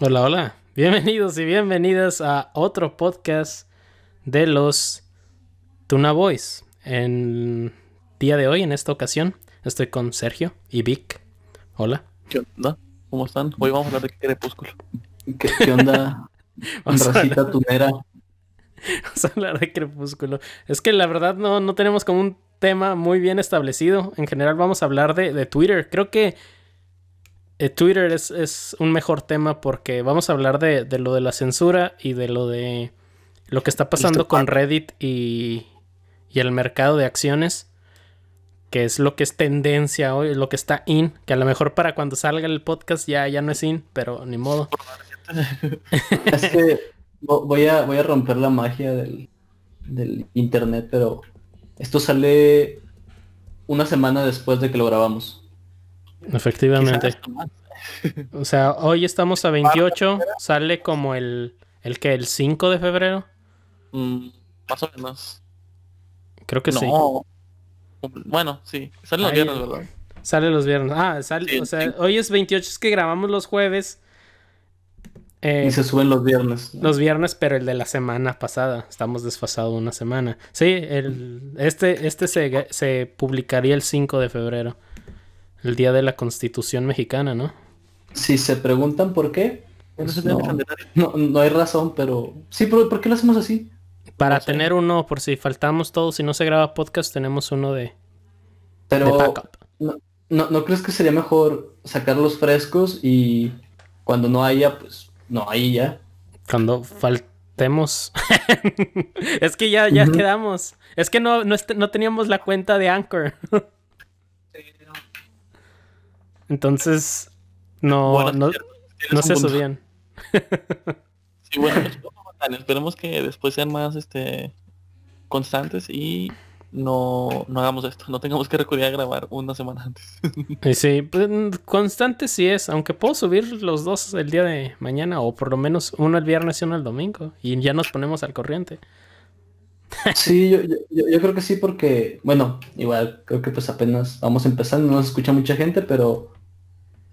Hola, hola. Bienvenidos y bienvenidas a otro podcast de los Tuna Boys. En día de hoy, en esta ocasión, estoy con Sergio y Vic. Hola. ¿Qué onda? ¿Cómo están? Hoy vamos a hablar de Crepúsculo. ¿Qué, qué onda? Racita tunera. Vamos a hablar de Crepúsculo. Es que la verdad no, no tenemos como un tema muy bien establecido. En general vamos a hablar de, de Twitter. Creo que eh, Twitter es, es un mejor tema porque vamos a hablar de, de lo de la censura y de lo de lo que está pasando con Reddit y, y el mercado de acciones. Que es lo que es tendencia hoy, lo que está in. Que a lo mejor para cuando salga el podcast ya, ya no es in, pero ni modo. Es que vo- voy a, voy a romper la magia del, del internet, pero esto sale una semana después de que lo grabamos. Efectivamente. O sea, hoy estamos a 28, sale como el, el que, el 5 de febrero. Mm, más o menos. Creo que sí. no. Bueno, sí. Salen los Ahí- viernes, ¿verdad? Sale los viernes. Ah, sale, Sí, o sea, sí. hoy es 28, es que grabamos los jueves. Eh, Y se suben los viernes. los viernes, pero el de la semana pasada. Estamos desfasados una semana. Sí, el, este, este se, se publicaría el 5 de febrero. El día de la Constitución Mexicana, ¿no? Si se preguntan por qué, No pues no, no, no hay razón, pero... Sí, pero ¿por qué lo hacemos así? Para No sé. tener uno, por si faltamos todos, si no se graba podcast, tenemos uno de, de Pero backup. ¿no, no, ¿no crees que sería mejor sacarlos frescos y cuando no haya, pues no hay ya? Cuando faltemos. es que ya, ya quedamos. Es que no, no, no teníamos la cuenta de Anchor. Entonces, no, Bueno, no, se punto. subían. Sí, bueno, pues, esperemos que después sean más este constantes y no, no hagamos esto. No tengamos que recurrir a grabar una semana antes. Sí, pues, mm, constante sí es. Aunque puedo subir los dos el día de mañana. O por lo menos uno el viernes y uno el domingo. Y ya nos ponemos al corriente. Sí, yo, yo, yo- yo creo que sí porque, bueno, igual creo que pues apenas vamos empezando, no nos escucha mucha gente, pero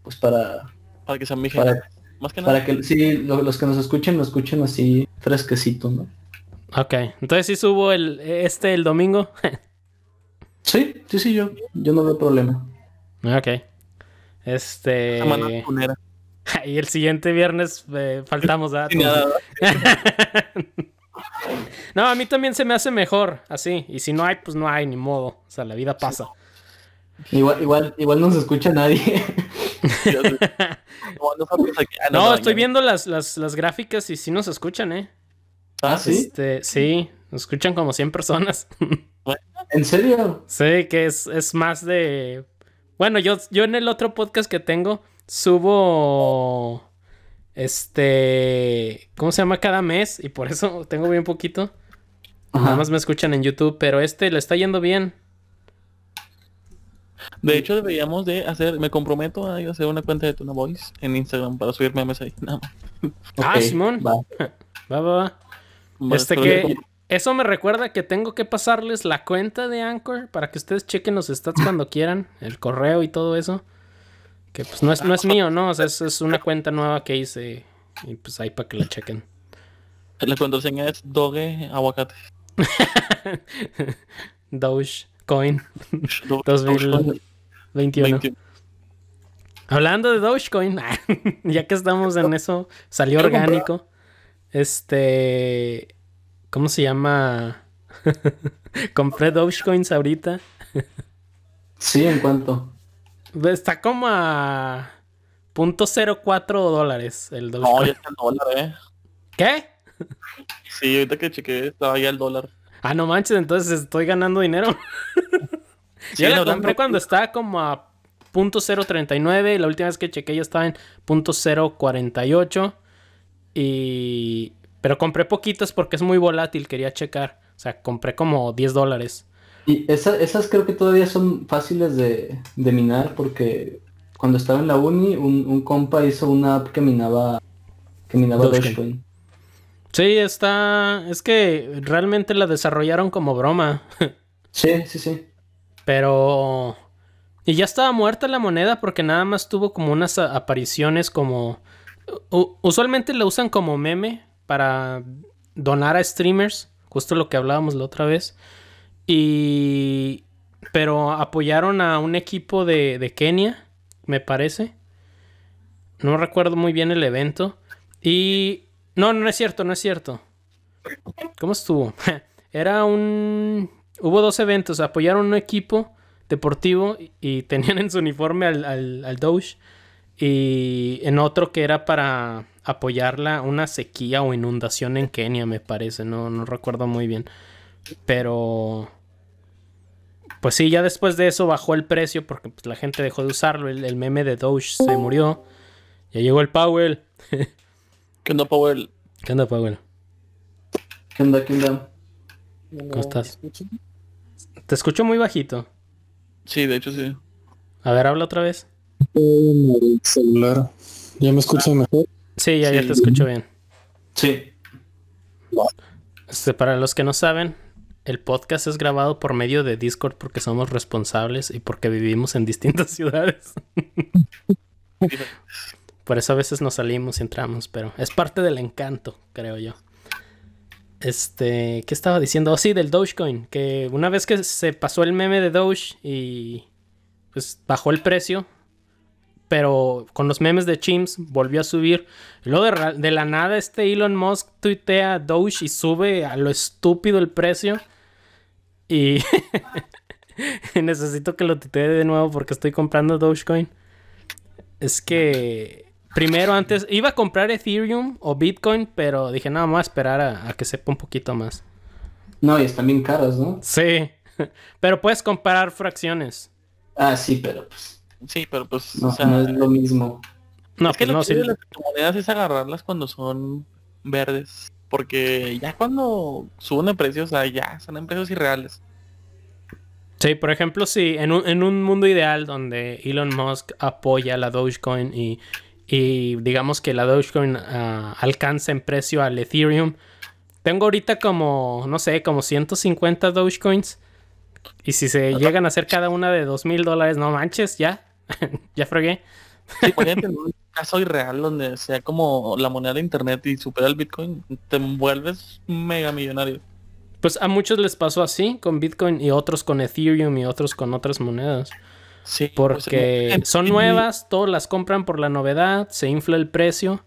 pues para, para que sean mi para. Más que nada. para que sí, lo- los que nos escuchen, lo escuchen así fresquecito, ¿no? Ok, entonces sí subo el, este el domingo. Sí, sí, sí, yo, yo no veo problema. ok. Este... Y el siguiente viernes eh, faltamos a. No, a mí también se me hace mejor así. Y si no hay, pues no hay, ni modo. O sea, la vida pasa. Igual, igual, igual no se escucha nadie. Yo. No, ah, No, no, estoy viendo las, las, las gráficas y sí nos escuchan, ¿eh? ah, sí, Este, sí, nos escuchan como 100 personas. ¿en serio? sí, que es, es más de... Bueno, yo, yo en el otro podcast que tengo subo... Este... ¿Cómo se llama? Cada mes. Y por eso tengo bien poquito. Nada más me escuchan en YouTube, pero este le está yendo bien. De hecho, deberíamos de hacer, me comprometo a ir a hacer una cuenta de Tuna Boys en Instagram para subir memes ahí. Nada más. Ah, Simón. va. Va, va, va. Bueno, Este que... Eso me recuerda que tengo que pasarles la cuenta de Anchor para que ustedes chequen los stats cuando quieran, el correo y todo eso. Que pues no es, no es mío, ¿no? O sea, es, es una cuenta nueva que hice y pues ahí para que la chequen. La contraseña es doge aguacate. Dogecoin Do- 2021. 21. Hablando de Dogecoin, ya que estamos en eso, salió orgánico. Este... ¿Cómo se llama? Compré Dogecoins ahorita. Sí, ¿en cuánto? Está como a .04 dólares el No, Dogecoin. ya está el dólar, eh. ¿Qué? Sí, ahorita que chequeé estaba ya el dólar. Ah, no manches, entonces estoy ganando dinero. Sí, Yo la no, compré no, cuando estaba como a .039 y la última vez que chequé ya estaba en .048 y... Pero compré poquitas porque es muy volátil, quería checar. O sea, compré como 10 dólares. Y esa- esas creo que todavía son fáciles de, de minar porque cuando estaba en la uni un, un compa hizo una app que minaba que minaba Dogecoin. Dogecoin. Sí, está... Es que realmente la desarrollaron como broma. Sí, sí, sí. Pero... Y ya estaba muerta la moneda porque nada más tuvo como unas apariciones como usualmente lo usan como meme para donar a streamers, justo lo que hablábamos la otra vez. Y. Pero apoyaron a un equipo de, de Kenia, me parece. No recuerdo muy bien el evento. Y. No, no es cierto, no es cierto. ¿Cómo estuvo? Era un. Hubo dos eventos. Apoyaron un equipo deportivo y, y tenían en su uniforme al, al, al Doge. Y en otro que era para apoyarla una sequía o inundación en Kenia, me parece. No, no recuerdo muy bien. Pero. Pues sí, ya después de eso bajó el precio porque pues, la gente dejó de usarlo. El, el meme de Doge se murió. Ya llegó el Powell. ¿Qué onda, Powell? ¿Qué onda, Powell? ¿Qué onda? ¿Qué onda? ¿Cómo estás? Te escucho muy bajito. Sí, de hecho sí. A ver, habla otra vez. en el celular. ¿Ya me escucha mejor? Sí, ya, ya te escucho bien. Sí. Este, para los que no saben, el podcast es grabado por medio de Discord porque somos responsables y porque vivimos en distintas ciudades. Por eso a veces nos salimos y entramos, pero es parte del encanto, creo yo. Este, ¿qué estaba diciendo? Oh, sí, del Dogecoin, que una vez que se pasó el meme de Doge y pues bajó el precio, pero con los memes de Chims volvió a subir. Luego de la nada este Elon Musk tuitea Doge y sube a lo estúpido el precio. Y necesito que lo tuitee de nuevo porque estoy comprando Dogecoin. Es que primero antes iba a comprar Ethereum o Bitcoin, pero dije, no, vamos a esperar a, a que sepa un poquito más. No, y están bien caras, ¿no? Sí, pero puedes comparar fracciones. Ah, sí, pero pues Sí, pero pues, no, o sea, no es lo mismo. No, es que pues lo no, que sí. de las criptomonedas es agarrarlas cuando son verdes. Porque ya cuando suben de precios, o sea, ya son en precios irreales. Sí, por ejemplo, si en un, en un mundo ideal donde Elon Musk apoya la Dogecoin y, y digamos que la Dogecoin ah, alcanza en precio al Ethereum, tengo ahorita como, no sé, como 150 Dogecoins. Y si se llegan a hacer cada una de dos mil dólares, no manches, ya, ya fregué. Sí, en un caso irreal donde sea como la moneda de internet y supera el Bitcoin, te vuelves mega millonario. Pues a muchos les pasó así con Bitcoin y otros con Ethereum y otros con otras monedas. Sí, pues, Porque en- son nuevas, todos las compran por la novedad, se infla el precio,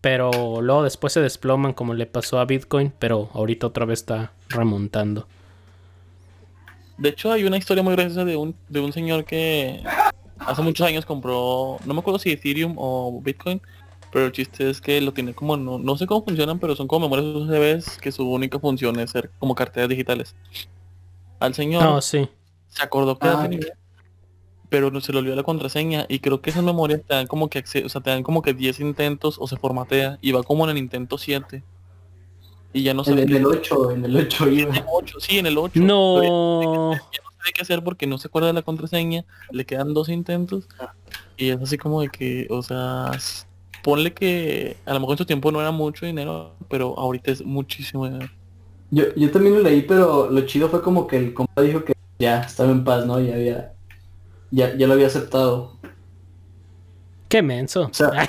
pero luego después se desploman como le pasó a Bitcoin, pero ahorita otra vez está remontando. De hecho, hay una historia muy graciosa de un, de un señor que hace muchos años compró, no me acuerdo si Ethereum o Bitcoin, pero el chiste es que lo tiene como, no, no sé cómo funcionan, pero son como memorias USBs que su única función es ser como carteras digitales. Al señor No, sí. se acordó que Ah, tenía, pero no se le olvidó la contraseña y creo que esas memorias te dan como que o sea, te dan como que 10 intentos o se formatea y va como en el intento 7. Y ya no se En, ve en el 8, en el 8 en iba. el 8, sí, en el 8. No. Ya no sabe qué hacer porque no se acuerda de la contraseña, le quedan dos intentos y es así como de que, o sea, ponle que a lo mejor en su tiempo no era mucho dinero, pero ahorita es muchísimo dinero. Yo, yo también lo leí, pero lo chido fue como que el compa dijo que ya estaba en paz, ¿no? Ya había, ya, ya lo había aceptado. Qué menso. O sea,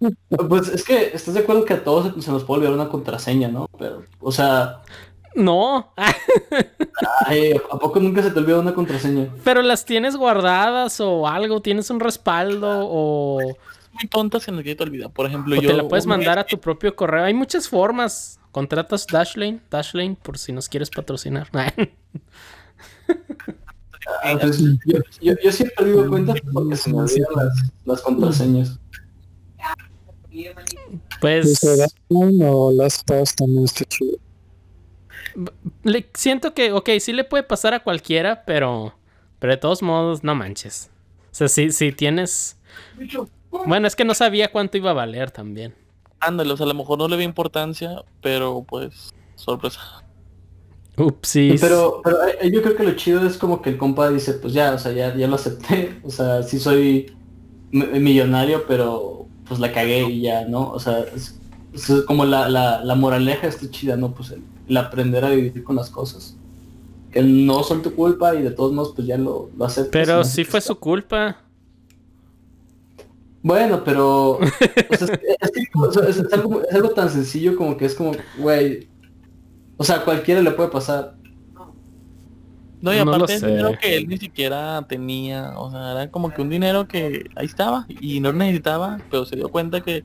o sea, pues es que estás de acuerdo que a todos se, se nos puede olvidar una contraseña, ¿no? Pero, o sea, no. ay, ¿a poco nunca se te olvida una contraseña? Pero las tienes guardadas o algo, tienes un respaldo o, Muy tontas en el que te olvida. Por ejemplo, o yo te la puedes mandar a tu propio correo. Hay muchas formas. Contratas Dashlane, Dashlane por si nos quieres patrocinar. Ah, pues, yo, yo, he perdido cuentas porque se me olvidan las, las contraseñas. pues ¿Desde Batman o Pass también está chido? le, siento que, ok, sí le puede pasar a cualquiera, pero, pero de todos modos, no manches. O sea, si, si tienes... Bueno, es que no sabía cuánto iba a valer también. Ándale, o sea, a lo mejor no le ve importancia, pero pues, sorpresa. Upsis. Pero, pero eh, yo creo que lo chido es como que el compa dice, pues ya, o sea, ya, ya lo acepté. O sea, sí soy mi- millonario, pero pues la cagué y ya, ¿no? O sea, es, es como la, la, la moraleja está chida, ¿no? Pues el, el aprender a vivir con las cosas. Que no son tu culpa y de todos modos pues ya lo, lo aceptas. Pero ¿no? sí fue su culpa. Bueno, pero o sea, es, es es algo, es algo tan sencillo como que es como, güey, o sea, a cualquiera le puede pasar. No, y No aparte es sé. dinero que él ni siquiera tenía, o sea, era como que un dinero que ahí estaba y no lo necesitaba, pero se dio cuenta que,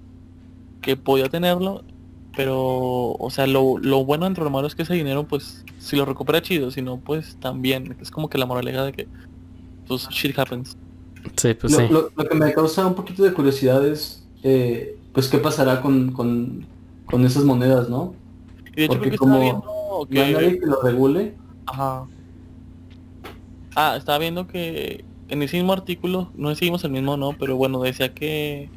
que podía tenerlo, pero, o sea, lo, lo bueno entre lo malo es que ese dinero, pues, si lo recupera chido, si no, pues también, es como que la moraleja de que, pues, shit happens. Sí, pues lo, sí. lo- lo que me causa un poquito de curiosidad es, eh, pues, qué pasará con, con, con esas monedas, ¿no? Y de hecho Porque creo que estaba como viendo No hay nadie que, que lo regule. ajá. Ah, estaba viendo que en ese mismo artículo, no sé si vimos el mismo no, pero bueno, decía que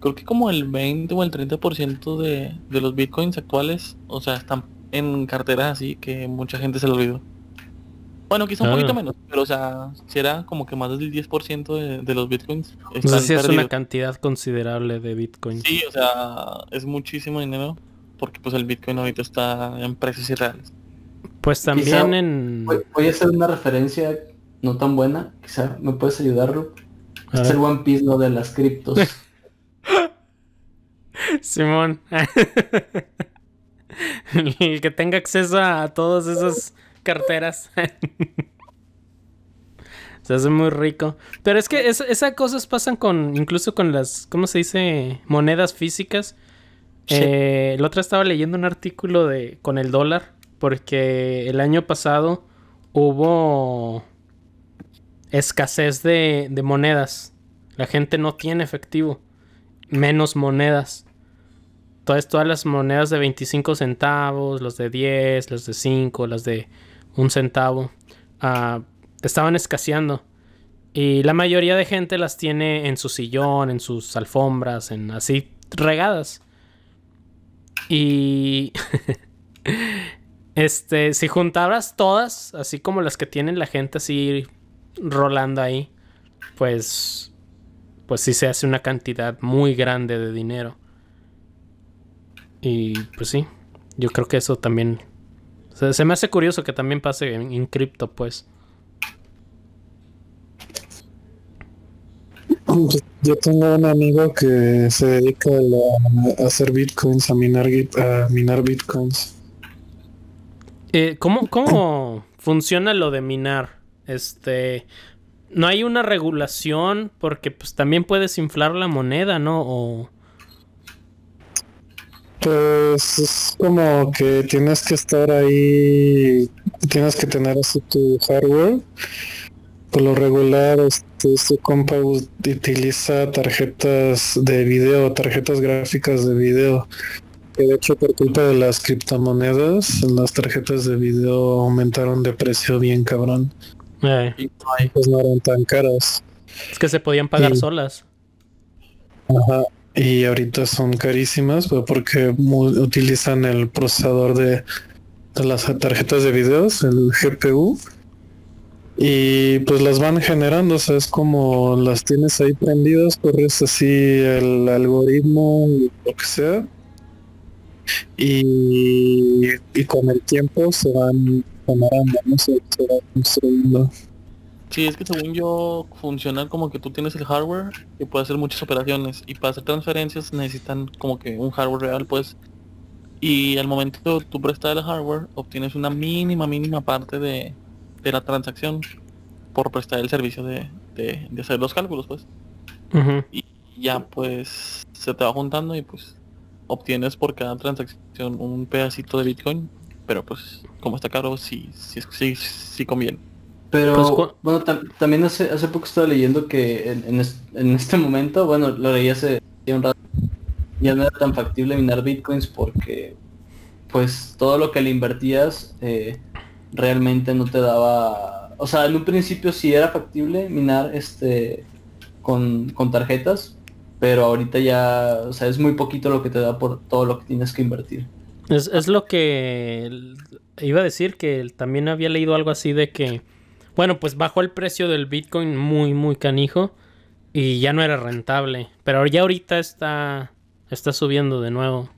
creo que como el 20 o el 30% de, de los bitcoins actuales, o sea, están en carteras así que mucha gente se lo olvidó. Bueno, quizá un Ah. poquito menos, pero o sea, si era como que más del 10% de, de los bitcoins están Entonces sí es una cantidad considerable de Bitcoin. Sí, o sea, es muchísimo dinero porque pues el bitcoin ahorita está en precios irreales. Pues también Quizá- en... Voy, voy a hacer una referencia no tan buena, quizá me puedes ayudarlo. A Es el. One Piece, ¿no? De las criptos. Simón. El que tenga acceso a todas esas carteras. Se hace muy rico. Pero es que es- esas cosas pasan con, incluso con las, ¿cómo se dice? Monedas físicas. Sí. Eh, el otro estaba leyendo un artículo de con el dólar. Porque el año pasado hubo escasez de, monedas. La gente no tiene efectivo. Menos monedas. Todas, todas las monedas de 25 centavos, los de 10, las de 5, las de un centavo, ah, estaban escaseando. Y la mayoría de gente las tiene en su sillón, en sus alfombras, en así regadas. Y este, si juntabas todas, así como las que tienen la gente así rolando ahí, pues pues sí se hace una cantidad muy grande de dinero. Y pues sí, yo creo que eso también se, me hace curioso que también pase en cripto, pues. Yo tengo un amigo que se dedica a, la- a hacer bitcoins, a minar, a minar bitcoins. Eh, ¿cómo, ¿Cómo funciona lo de minar? Este, no hay una regulación porque pues también puedes inflar la moneda, ¿no? O Pues es como que tienes que estar ahí, tienes que tener así tu hardware. Por lo regular, este, este compa utiliza tarjetas de video, tarjetas gráficas de video. Que de hecho por culpa de las criptomonedas, las tarjetas de video aumentaron de precio bien cabrón. eh, Y. Pues no eran tan caras. es que se podían pagar solas. Ajá. Y ahorita son carísimas pues, porque utilizan el procesador de, de las tarjetas de videos, el GPU. Y pues las van generando, o sea, es como las tienes ahí prendidas, corres así el algoritmo, lo que sea. Y, y con el tiempo se van generando, ¿no? Se, se va construyendo. Sí, es que según yo funciona como que tú tienes el hardware que puede hacer muchas operaciones y para hacer transferencias necesitan como que un hardware real pues y al momento tú prestar el hardware obtienes una mínima mínima parte de, de la transacción por prestar el servicio de, de, de hacer los cálculos pues. Y ya pues se te va juntando y pues obtienes por cada transacción un pedacito de bitcoin pero pues como está caro sí sí, sí, sí conviene. Pero Pues, bueno, tam- también hace, hace poco estaba leyendo que en, en es- en este momento, bueno, lo leí hace un rato, ya no era tan factible minar bitcoins porque pues todo lo que le invertías eh, realmente no te daba, o sea, en un principio sí era factible minar este con, con tarjetas, pero ahorita ya, o sea, es muy poquito lo que te da por todo lo que tienes que invertir. Es, es lo que iba a decir que también había leído algo así de que, bueno, pues bajó el precio del Bitcoin muy, muy canijo y ya no era rentable. Pero ya ahorita está, está subiendo de nuevo.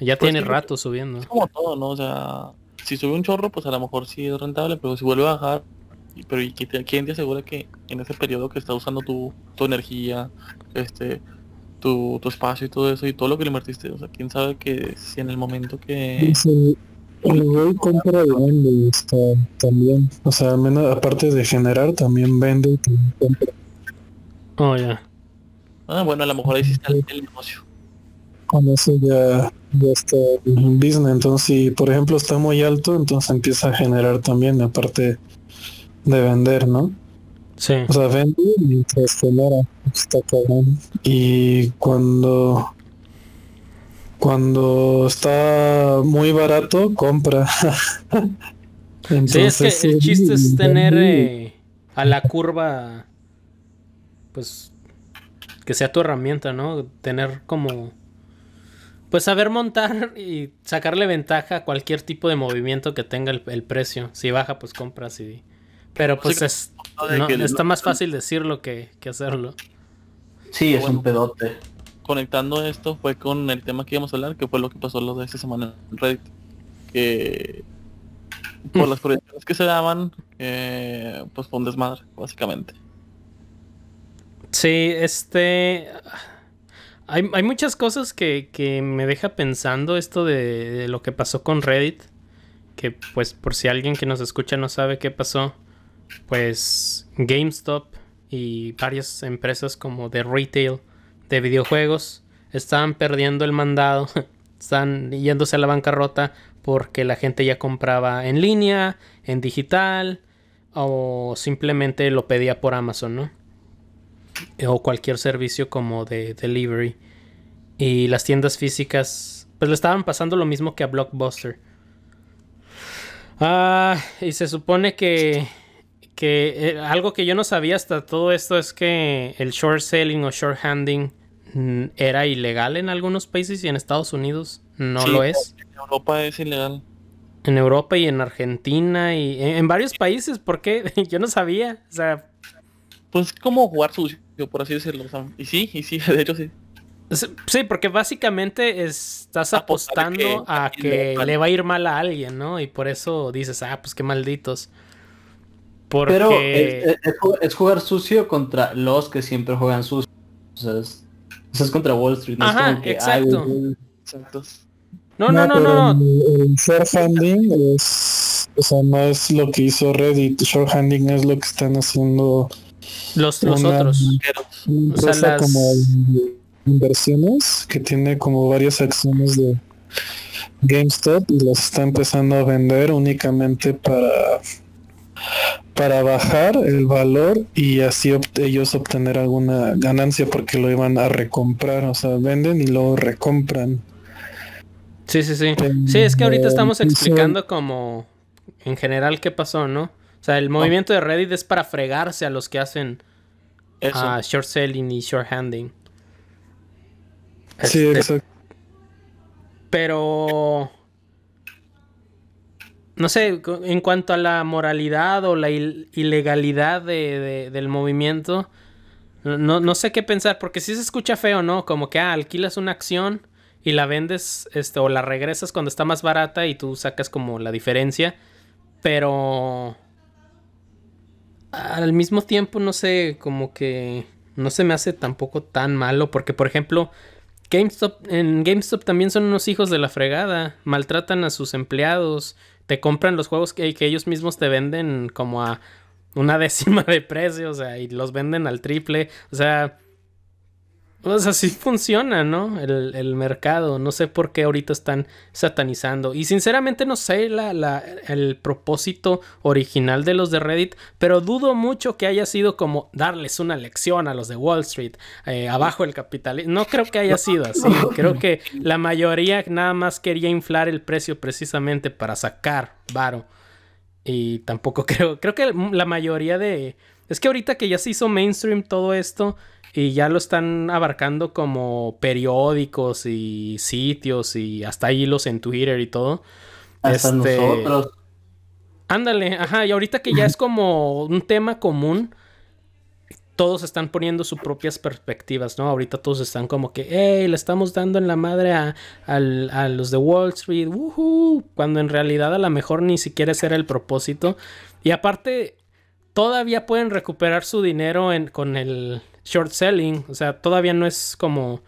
Ya Pues tiene rato subiendo. Es como todo, ¿no? O sea, si sube un chorro, pues a lo mejor sí es rentable, pero si vuelve a bajar, y- pero ¿y quién te, quién te asegura que en ese periodo que estás usando tu, tu energía, este, tu, tu espacio y todo eso y todo lo que le invertiste? O sea, quién sabe que si en el momento que... Es el, güey compra y vende sea, también. O sea, al menos aparte de generar, también vende y también compra. Oh, ya. Ah, bueno, a lo mejor ahí sí está el, el negocio. Con eso ya, ya está el business. Entonces, si por ejemplo está muy alto, entonces empieza a generar también, aparte de vender, ¿no? Sí. O sea, vende mientras genera. Está cabrón. Y cuando cuando está muy barato, compra. Sí, es que Entonces, el chiste es tener eh, a la curva, pues, que sea tu herramienta, ¿no? Tener como, pues, saber montar y sacarle ventaja a cualquier tipo de movimiento que tenga el, el precio. Si baja, pues compras y... Pero pues Sí, es, no, está más fácil decirlo que, que hacerlo. Sí, es Bueno. un pedote. Conectando esto fue con el tema que íbamos a hablar, que fue lo que pasó lo de esta semana en Reddit. Que por las proyecciones que se daban, eh, pues fue un desmadre, básicamente. Sí, este... Hay, muchas cosas que, que me deja pensando esto de, de lo que pasó con Reddit. Que pues por si alguien que nos escucha no sabe qué pasó. Pues GameStop y varias empresas como de retail de videojuegos estaban perdiendo el mandado. Están yéndose a la bancarrota porque la gente ya compraba en línea, en digital o simplemente lo pedía por Amazon, ¿no? O cualquier servicio como de delivery. Y las tiendas físicas, pues le estaban pasando lo mismo que a Blockbuster. Ah, y se supone que, que eh, algo que yo no sabía hasta todo esto es que el short selling o short handing mm, era ilegal en algunos países y en Estados Unidos no Sí, lo es. En Europa es ilegal. En Europa y en Argentina y en, en varios países, ¿por qué? yo no sabía. O sea, Pues es como jugar sucio, por así decirlo. o sea, y sí, y sí, de hecho sí. Sí, porque básicamente estás apostando que- a que le va- le va a ir mal a alguien, ¿no? Y por eso dices, ah, pues qué malditos. Porque... Pero es, es- es ju- es jugar sucio contra los que siempre juegan sucio. O sea, es, o sea, es contra Wall Street. No es Ajá, como que, exacto. ay, Exacto. No, no, no, no, no. El, el shorthanding es, o sea, no es lo que hizo Reddit. Shorthanding es lo que están haciendo Los, los una- otros. Pero una O sea, empresa las- como inversiones que tiene como varias acciones de GameStop y las está empezando a vender únicamente para para bajar el valor y así ellos obtener alguna ganancia porque lo iban a recomprar, o sea, venden y luego recompran. Sí, sí, sí. Sí, es que ahorita estamos explicando como en general qué pasó, ¿no? O sea, el movimiento de Reddit es para fregarse a los que hacen ah, short selling y short handing. Sí, Este, exacto. Pero... No sé, en cuanto a la moralidad o la il- ilegalidad de, de- del movimiento, no, no sé qué pensar, porque sí se escucha feo, ¿no? Como que ah, alquilas una acción y la vendes, este, o la regresas cuando está más barata y tú sacas como la diferencia, pero al mismo tiempo no sé, como que no se me hace tampoco tan malo, porque por ejemplo, GameStop, en GameStop también son unos hijos de la fregada. Maltratan a sus empleados. Te compran los juegos que, que ellos mismos te venden como a una décima de precio. O sea, y los venden al triple. O sea. O sea, sí funciona, ¿no? El, el mercado. No sé por qué ahorita están satanizando. Y sinceramente no sé la, la- el propósito original de los de Reddit. Pero dudo mucho que haya sido como darles una lección a los de Wall Street. eh, abajo el capitalismo. No creo que haya sido así. Creo que la mayoría nada más quería inflar el precio precisamente para sacar varo. Y tampoco creo. Creo que la mayoría de. Es que ahorita que ya se hizo mainstream todo esto. Y ya lo están abarcando como periódicos y sitios y hasta hilos en Twitter y todo. Hasta Este, nosotros. Ándale, ajá, y ahorita que ya es como un tema común, todos están poniendo sus propias perspectivas, ¿no? Ahorita todos están como que, hey, le estamos dando en la madre a, al- a los de Wall Street, woohoo", cuando en realidad a lo mejor ni siquiera ese era el propósito. Y aparte, todavía pueden recuperar su dinero en, con el short selling. O sea, todavía no es como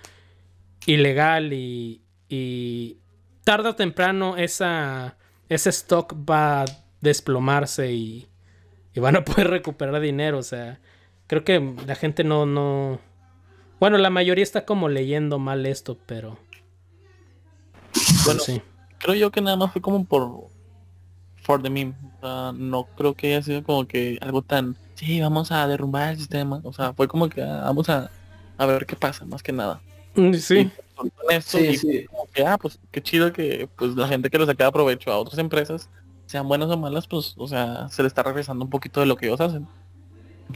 ilegal y, y tarde o temprano esa, ese stock va a desplomarse y, y van a poder recuperar dinero. O sea, creo que la gente no, no... Bueno, la mayoría está como leyendo mal esto, pero... Bueno, sí. creo yo que nada más fue como por... For the meme. Sea, no creo que haya sido como que algo tan... Sí, vamos a derrumbar el sistema. O sea, fue como que ah, vamos a, a ver qué pasa, más que nada. Mm, Sí. Esto Sí, y sí. como que, ah, pues qué chido que pues la gente que le saca provecho a otras empresas, sean buenas o malas, pues, o sea, se le está regresando un poquito de lo que ellos hacen.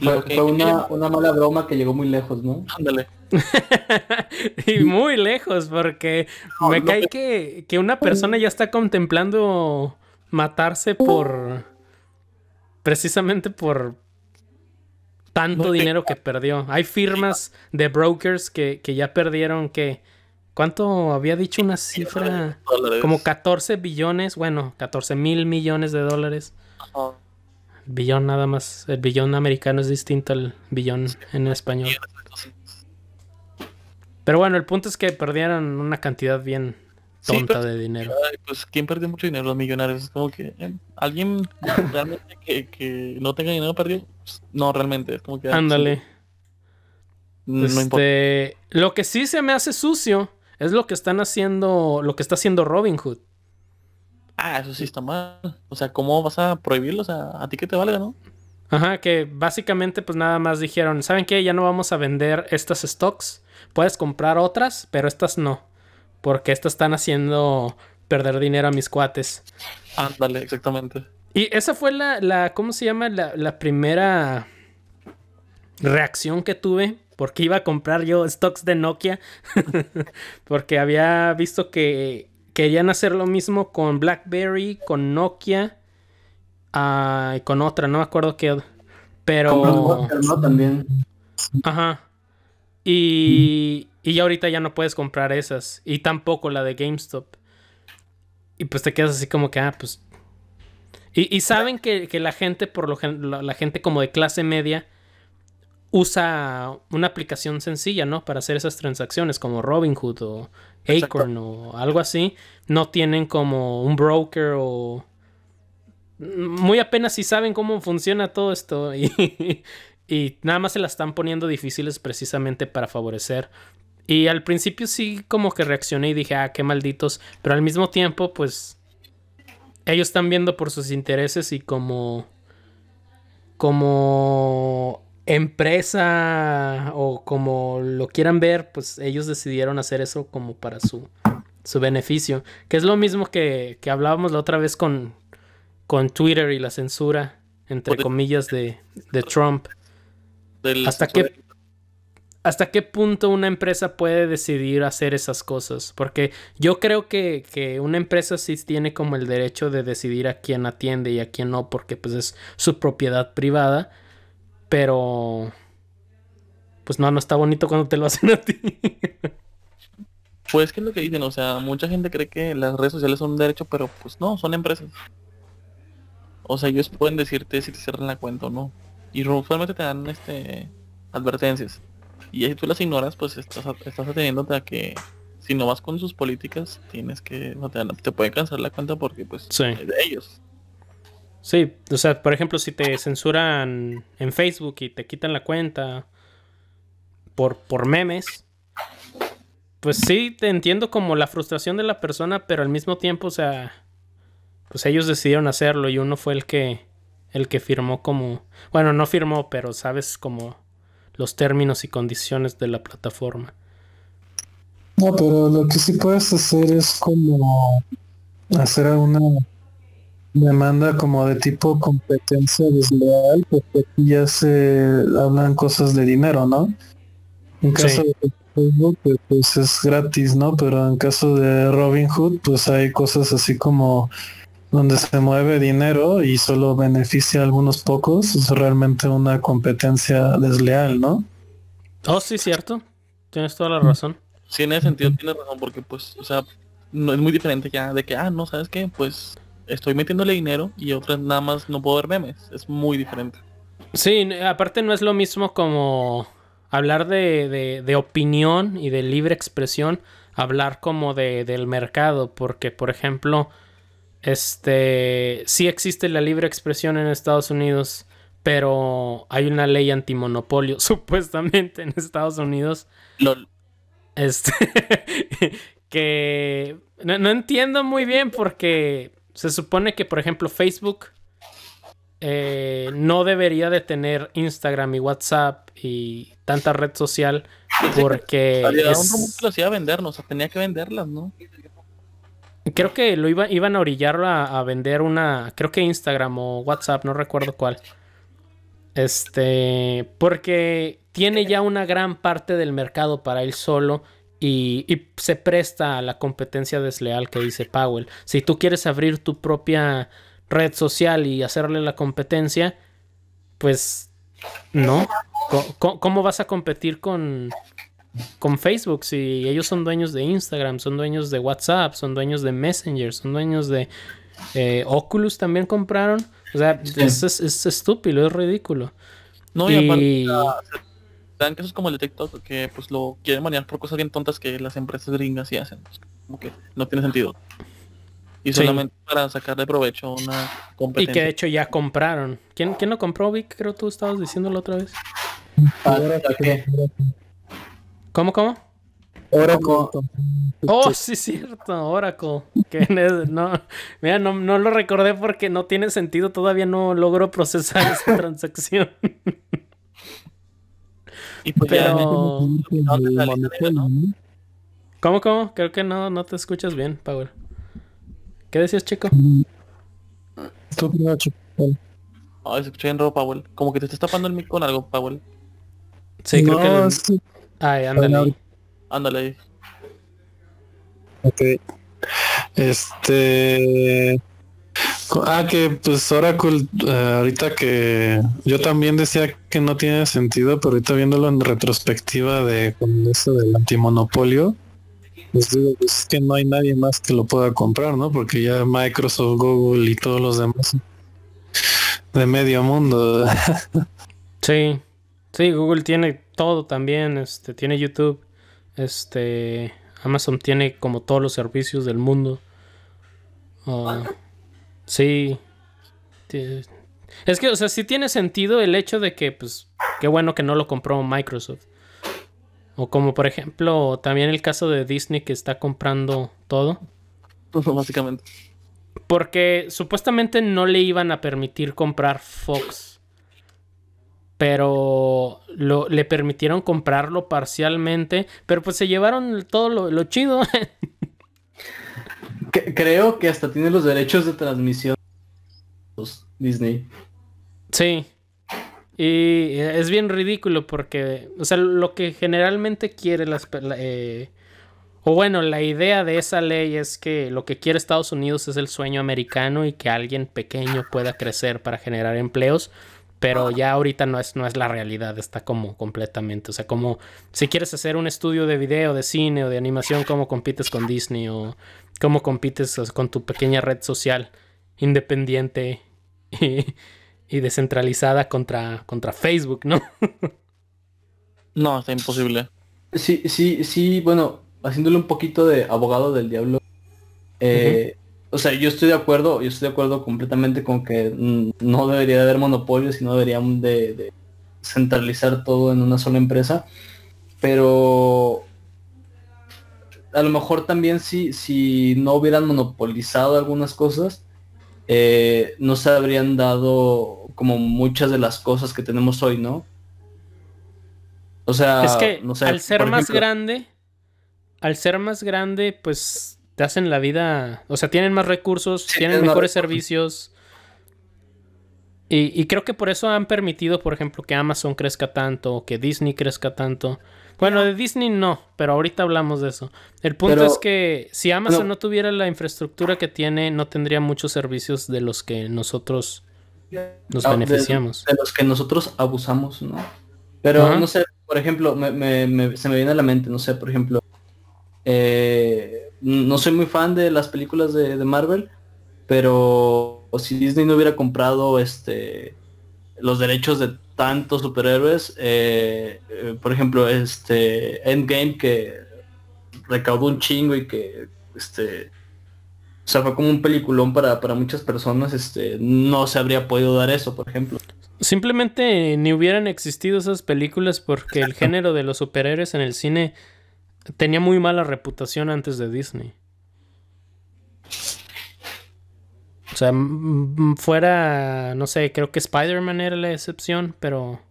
Fue, que- fue una, una mala broma que llegó muy lejos, ¿no? Ándale. y muy lejos, porque No, me cae que- que, que una persona ya está contemplando matarse por... Precisamente por tanto No te- dinero que perdió. Hay firmas de brokers que, que ya perdieron que... ¿Cuánto había dicho una cifra? Dólares. Como 14 billones, bueno, 14 mil millones de dólares. Ajá. Billón nada más. El billón americano es distinto al billón en español. Pero bueno, el punto es que perdieron una cantidad bien tonta de dinero. Pues quién perdió mucho dinero, los millonarios. Es como que eh, alguien realmente que, que no tenga dinero perdido. Pues, no, realmente. Es como que ah, Ándale. sí, no importa. Este, lo que sí se me hace sucio es lo que están haciendo, lo que está haciendo Robin Hood. Ah, eso sí está mal. O sea, ¿cómo vas a prohibirlo? O sea, a ti que te valga, ¿no? Ajá, que básicamente pues nada más dijeron, ¿saben qué? Ya no vamos a vender estas stocks. Puedes comprar otras, pero estas no. Porque estas están haciendo perder dinero a mis cuates. Ándale, exactamente. Y esa fue la, la ¿cómo se llama? La, la primera reacción que tuve. Porque iba a comprar yo stocks de Nokia. porque había visto que querían hacer lo mismo con BlackBerry, con Nokia. ah, y con otra, no me acuerdo qué. Pero... Walker, ¿no? También. Ajá. Y, y ya ahorita ya no puedes comprar esas. Y tampoco la de GameStop. Y pues te quedas así como que, ah, pues. Y, y saben que, que la gente, por lo la, la gente como de clase media, usa una aplicación sencilla, ¿no? Para hacer esas transacciones, como Robinhood o Exacto. Acorn o algo así. No tienen como un broker o. Muy apenas si saben cómo funciona todo esto. Y, y nada más se las están poniendo difíciles precisamente para favorecer. Y al principio sí como que reaccioné y dije, ah, qué malditos. Pero al mismo tiempo, pues... Ellos están viendo por sus intereses y como... Como empresa o como lo quieran ver, pues ellos decidieron hacer eso como para su, su beneficio. Que es lo mismo que, que hablábamos la otra vez con, con Twitter y la censura, entre comillas, de, de Trump. ¿Hasta qué- ¿Hasta qué punto una empresa puede decidir hacer esas cosas? Porque yo creo que, que una empresa sí tiene como el derecho de decidir a quién atiende y a quién no, porque pues es su propiedad privada. Pero... Pues no, no está bonito cuando te lo hacen a ti. Pues que es lo que dicen, o sea, mucha gente cree que las redes sociales son un derecho, pero pues no, son empresas. O sea, ellos pueden decirte si te cierran la cuenta o no. Y usualmente te dan este advertencias. Y si tú las ignoras, pues estás, estás ateniéndote a que si no vas con sus políticas, tienes que, no te, te pueden cancelar la cuenta porque pues Sí. es de ellos. Sí, o sea, por ejemplo, si te censuran en Facebook y te quitan la cuenta por, por memes, pues sí, te entiendo como la frustración de la persona, pero al mismo tiempo, o sea, pues ellos decidieron hacerlo y uno fue el que, el que firmó como, bueno, no firmó, pero sabes como los términos y condiciones de la plataforma. No, pero lo que sí puedes hacer es como hacer una demanda como de tipo competencia desleal, porque aquí ya se hablan cosas de dinero, ¿no? En caso Sí. de Facebook, pues, pues es gratis, ¿no? Pero en caso de Robinhood, pues hay cosas así como donde se mueve dinero y solo beneficia a algunos pocos, es realmente una competencia desleal, ¿no? Oh, sí, cierto. Tienes toda la razón. Sí, en ese sentido tienes razón, porque pues, o sea, no es muy diferente ya de que, ah, no, ¿sabes qué? Pues estoy metiéndole dinero y otras nada más no puedo ver memes. Es muy diferente. Sí, aparte no es lo mismo como hablar de, de, opinión y de libre expresión, hablar como de, del mercado, porque por ejemplo, este, sí existe la libre expresión en Estados Unidos, pero hay una ley antimonopolio, supuestamente en Estados Unidos. Este, que no, no, entiendo muy bien porque se supone que, por ejemplo, Facebook eh, no debería de tener Instagram y WhatsApp y tanta red social porque es... un hacía vendernos, o sea, tenía que venderlas, ¿no? Creo que lo iba, iban a orillarlo a, vender una, creo que Instagram o WhatsApp, no recuerdo cuál. Este, porque tiene ya una gran parte del mercado para él solo y, y, se presta a la competencia desleal que dice Powell. Si tú quieres abrir tu propia red social y hacerle la competencia, pues no. ¿Cómo, vas a competir con, con Facebook si ellos son dueños de Instagram, son dueños de WhatsApp, son dueños de Messenger, son dueños de eh, Oculus también compraron? O sea, es, estúpido, es ridículo. No, y, aparte, dan casos como el de TikTok que pues lo quieren manejar por cosas bien tontas que las empresas gringas y hacen. Pues, como que no tiene sentido. Y solamente para sacarle provecho una competencia. Y que de hecho ya compraron. ¿Quién, quién lo compró, Vic? Creo tú estabas diciéndolo otra vez. ¿Cómo, cómo? Oracle. Oh, sí, cierto, Oracle. Que no, mira, no, no, lo recordé porque no tiene sentido. Todavía no logro procesar esa transacción. y pues Pero... ¿Cómo, cómo? Creo que no, no te escuchas bien, Power. ¿Qué decías, chico? Tú chico. Ay, se escucha bien raro, Powell. Como que te estás tapando el mic con algo, Powell. Sí, creo que... Ay, ándale. Ándale ahí. Ok. Este... Ah, que pues Oracle, uh, ahorita que yo también decía que no tiene sentido, pero ahorita viéndolo en retrospectiva de con eso del antimonopolio, pues digo, pues es que no hay nadie más que lo pueda comprar, ¿no? Porque ya Microsoft, Google y todos los demás de medio mundo. sí, sí, Google tiene todo también, este, tiene YouTube, este, Amazon tiene como todos los servicios del mundo. Uh, sí. Es que, o sea, sí tiene sentido el hecho de que, pues, qué bueno que no lo compró Microsoft. O como por ejemplo, también el caso de Disney que está comprando todo. Básicamente. Porque supuestamente no le iban a permitir comprar Fox. Pero lo, le permitieron comprarlo parcialmente. Pero pues se llevaron todo lo, chido. Creo que hasta tiene los derechos de transmisión. Disney. Sí. Y es bien ridículo porque, o sea, lo que generalmente quiere las... Eh, o bueno, la idea de esa ley es que lo que quiere Estados Unidos es el sueño americano y que alguien pequeño pueda crecer para generar empleos, pero ya ahorita no es, no es la realidad, está como completamente, o sea, como si quieres hacer un estudio de video, de cine o de animación, ¿cómo compites con Disney o cómo compites con tu pequeña red social independiente? Y, y descentralizada contra, contra Facebook, ¿no? no, está imposible. Sí, sí, sí, bueno, haciéndole un poquito de abogado del diablo. Eh, o sea, yo estoy de acuerdo, yo estoy de acuerdo completamente con que no debería de haber monopolios y no deberíamos de, centralizar todo en una sola empresa. Pero a lo mejor también si, si no hubieran monopolizado algunas cosas, eh, no se habrían dado como muchas de las cosas que tenemos hoy, ¿no? O sea, es que al ser más grande, al ser más grande, pues te hacen la vida, o sea, tienen más recursos, tienen mejores servicios. Y, y, creo que por eso han permitido, por ejemplo, que Amazon crezca tanto, que Disney crezca tanto. Bueno, de Disney no, pero ahorita hablamos de eso. El punto es que si Amazon no. tuviera la infraestructura que tiene, no tendría muchos servicios de los que nosotros nos ah, beneficiamos. De, los que nosotros abusamos, ¿no? Pero no sé, por ejemplo, se me viene a la mente, no sé, por ejemplo, eh, no soy muy fan de las películas de, Marvel, pero si Disney no hubiera comprado este los derechos de tantos superhéroes. eh, eh, por ejemplo, este Endgame que recaudó un chingo y que este o sea, fue como un peliculón para, para muchas personas, este, no se habría podido dar eso, por ejemplo. Simplemente ni hubieran existido esas películas porque el género de los superhéroes en el cine tenía muy mala reputación antes de Disney. O sea, fuera, no sé, creo que Spider-Man era la excepción, pero...